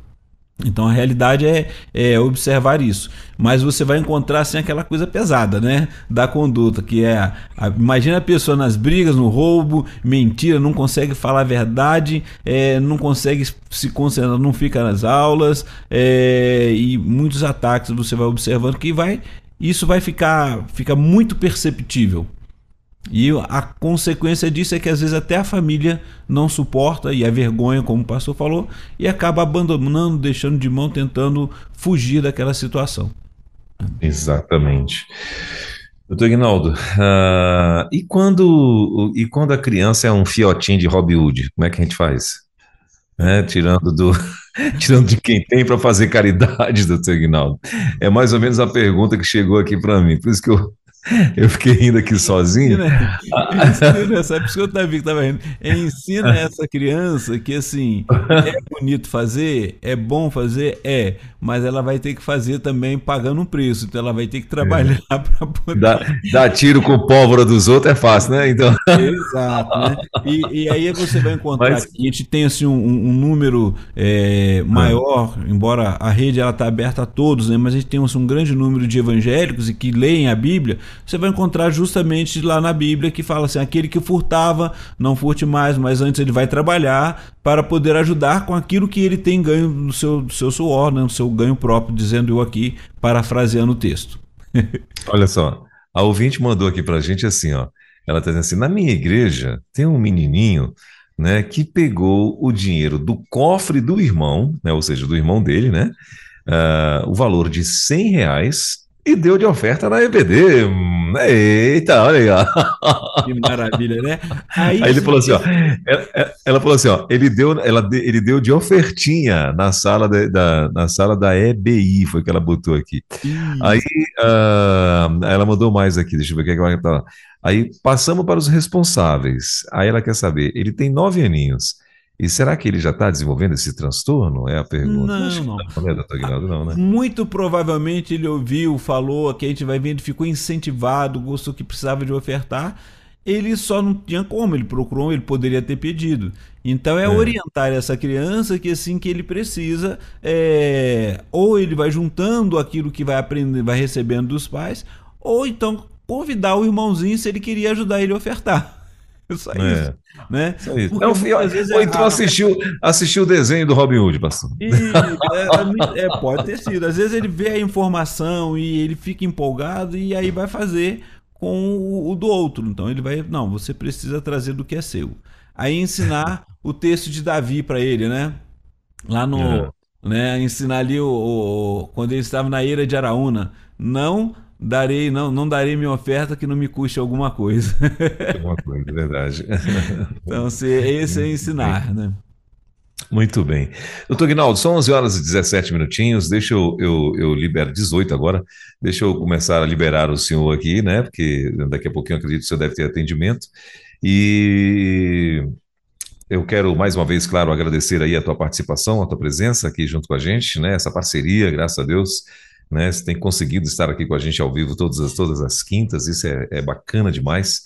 Então a realidade é, é, observar isso. Mas você vai encontrar assim aquela coisa pesada, né? Da conduta, que é. A, imagina a pessoa nas brigas, no roubo, mentira, não consegue falar a verdade, é, não consegue se concentrar, não fica nas aulas, é, e muitos ataques você vai observando que vai. Isso vai ficar fica muito perceptível. E a consequência disso é que às vezes até a família não suporta e a vergonha, como o pastor falou, e acaba abandonando, deixando de mão, tentando fugir daquela situação. Exatamente. Doutor Ignaldo, uh, e, quando, e quando a criança é um fiotinho de Robin Hood, como é que a gente faz? É, tirando do tirando de quem tem para fazer caridade, doutor Ignaldo. É mais ou menos a pergunta que chegou aqui para mim. Por isso que eu Eu fiquei rindo aqui sozinho. Ensina, ensina essa, é por isso que eu estava tava rindo. Ensina essa criança que, assim, é bonito fazer, é bom fazer, é, mas ela vai ter que fazer também pagando um preço. Então ela vai ter que trabalhar é. para poder. Dar, dar tiro com pólvora dos outros é fácil, né? Então... Exato. Né? E, e, aí você vai encontrar mas... que a gente tem assim, um, um número é, maior, embora a rede ela está aberta a todos, né? mas a gente tem assim, um grande número de evangélicos e que leem a Bíblia você vai encontrar justamente lá na Bíblia que fala assim: aquele que furtava, não furte mais, mas antes ele vai trabalhar para poder ajudar com aquilo que ele tem ganho no seu, seu suor, né, no seu ganho próprio, dizendo eu aqui, parafraseando o texto. Olha só, a ouvinte mandou aqui para a gente assim: ó, ela está dizendo assim: na minha igreja tem um menininho. Né, que pegou o dinheiro do cofre do irmão, né, ou seja, do irmão dele, né, uh, o valor de 100 reais e deu de oferta na EBD. Eita, olha aí, ó. Que maravilha, né? Aí, aí ele falou assim, ó. Ela, ela, falou assim, ó. Ele deu, ela, ele deu de ofertinha na sala de, da, na sala da EBI, foi que ela botou aqui. Aí uh, ela mandou mais aqui, deixa eu ver o que, é que ela tá. Aí passamos para os responsáveis. Aí ela quer saber, ele tem nove aninhos. E será que ele já está desenvolvendo esse transtorno? É a pergunta. Não, não. Não, é, doutor Guinaldo, não, né? Muito provavelmente ele ouviu, falou que a gente vai vendo, ficou incentivado, gostou que precisava de ofertar. Ele só não tinha como, ele procurou, ele poderia ter pedido. Então é, é. orientar essa criança que assim que ele precisa, é, ou ele vai juntando aquilo que vai aprendendo, vai recebendo dos pais, ou então convidar o irmãozinho se ele queria ajudar ele a ofertar. Só é. isso. Né? Só isso. Não, ou é então assistiu, assistiu o desenho do Robin Hood, pastor. E, é, é, é, pode ter sido. Às vezes ele vê a informação e ele fica empolgado e aí vai fazer com o, o do outro. Então ele vai, não, você precisa trazer do que é seu. Aí ensinar o texto de Davi para ele, né? Lá no, uhum. né? Ensinar ali o, o, quando ele estava na ira de Araúna, não darei, não, não darei minha oferta que não me custe alguma coisa. Alguma coisa, verdade. Então, se, esse é ensinar, né? Muito bem. Doutor Guinaldo, são 11 horas e 17 minutinhos, deixa eu, eu, eu libero 18 agora, deixa eu começar a liberar o senhor aqui, né, porque daqui a pouquinho eu acredito que o senhor deve ter atendimento, e eu quero mais uma vez, claro, agradecer aí a tua participação, a tua presença aqui junto com a gente, né, essa parceria, graças a Deus, né? Você tem conseguido estar aqui com a gente ao vivo todas as, todas as quintas, isso é, é bacana demais.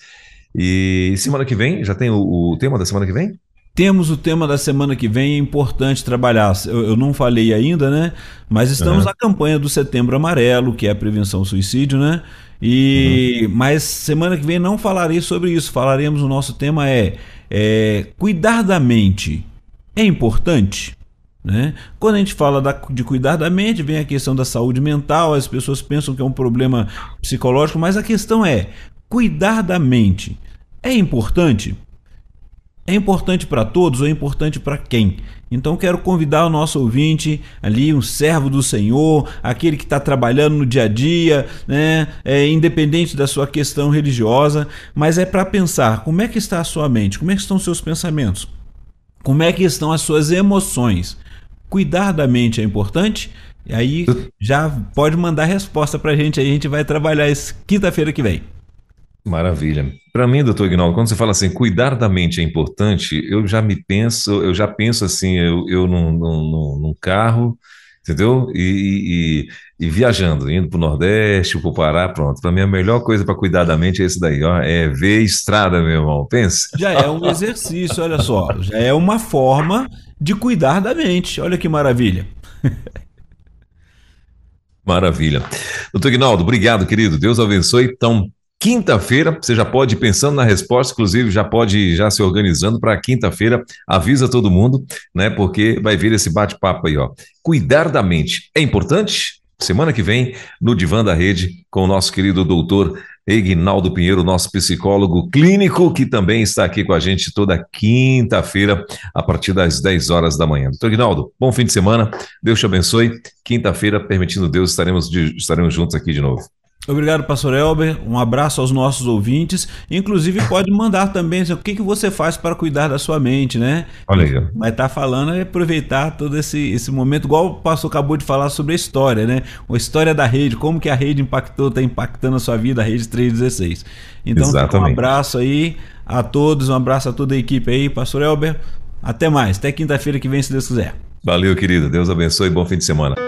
E semana que vem, já tem o, o, tema da semana que vem? Temos o tema da semana que vem, é importante trabalhar. Eu, eu não falei ainda, né? Mas estamos uhum. na campanha do Setembro Amarelo, que é a prevenção ao suicídio, né? E uhum. mas semana que vem não falarei sobre isso. Falaremos o nosso tema é, é cuidar da mente. É importante? Né? Quando a gente fala da, de cuidar da mente, vem a questão da saúde mental, as pessoas pensam que é um problema psicológico, mas a questão é: cuidar da mente é importante? É importante para todos ou é importante para quem? Então quero convidar o nosso ouvinte ali, um servo do Senhor, aquele que está trabalhando no dia a dia, né? É, independente da sua questão religiosa, mas é para pensar como é que está a sua mente, como é que estão os seus pensamentos, como é que estão as suas emoções. Cuidar da mente é importante? E aí já pode mandar resposta para a gente, aí a gente vai trabalhar isso quinta-feira que vem. Maravilha. Para mim, doutor Ignaldo, quando você fala assim, cuidar da mente é importante, eu já me penso, eu já penso assim, eu, eu num, num, num carro, entendeu? E, e, e viajando, indo para o Nordeste, para o Pará, pronto. Para mim, a melhor coisa para cuidar da mente é isso daí, ó, é ver estrada, meu irmão. Pensa. Já é um exercício, olha só. Já é uma forma de cuidar da mente. Olha que maravilha. Maravilha. Doutor Ignaldo, obrigado, querido. Deus abençoe. Então, quinta-feira, você já pode ir pensando na resposta, inclusive já pode ir já se organizando para quinta-feira. Avisa todo mundo, né? Porque vai vir esse bate-papo aí, ó. Cuidar da mente é importante? Semana que vem, no Divã da Rede, com o nosso querido doutor Ignaldo Pinheiro, nosso psicólogo clínico, que também está aqui com a gente toda quinta-feira, a partir das 10 horas da manhã. Doutor Ignaldo, bom fim de semana, Deus te abençoe. Quinta-feira, permitindo Deus, estaremos, de, estaremos juntos aqui de novo. Obrigado, pastor Elber. Um abraço aos nossos ouvintes. Inclusive, pode mandar também o que, que você faz para cuidar da sua mente, né? Olha aí. Mas tá falando é aproveitar todo esse, esse momento, igual o pastor acabou de falar sobre a história, né? A história da rede, como que a rede impactou, está impactando a sua vida, a rede 316. Então, um abraço aí a todos, um abraço a toda a equipe aí, pastor Elber. Até mais, até quinta-feira que vem, se Deus quiser. Valeu, querido. Deus abençoe e bom fim de semana.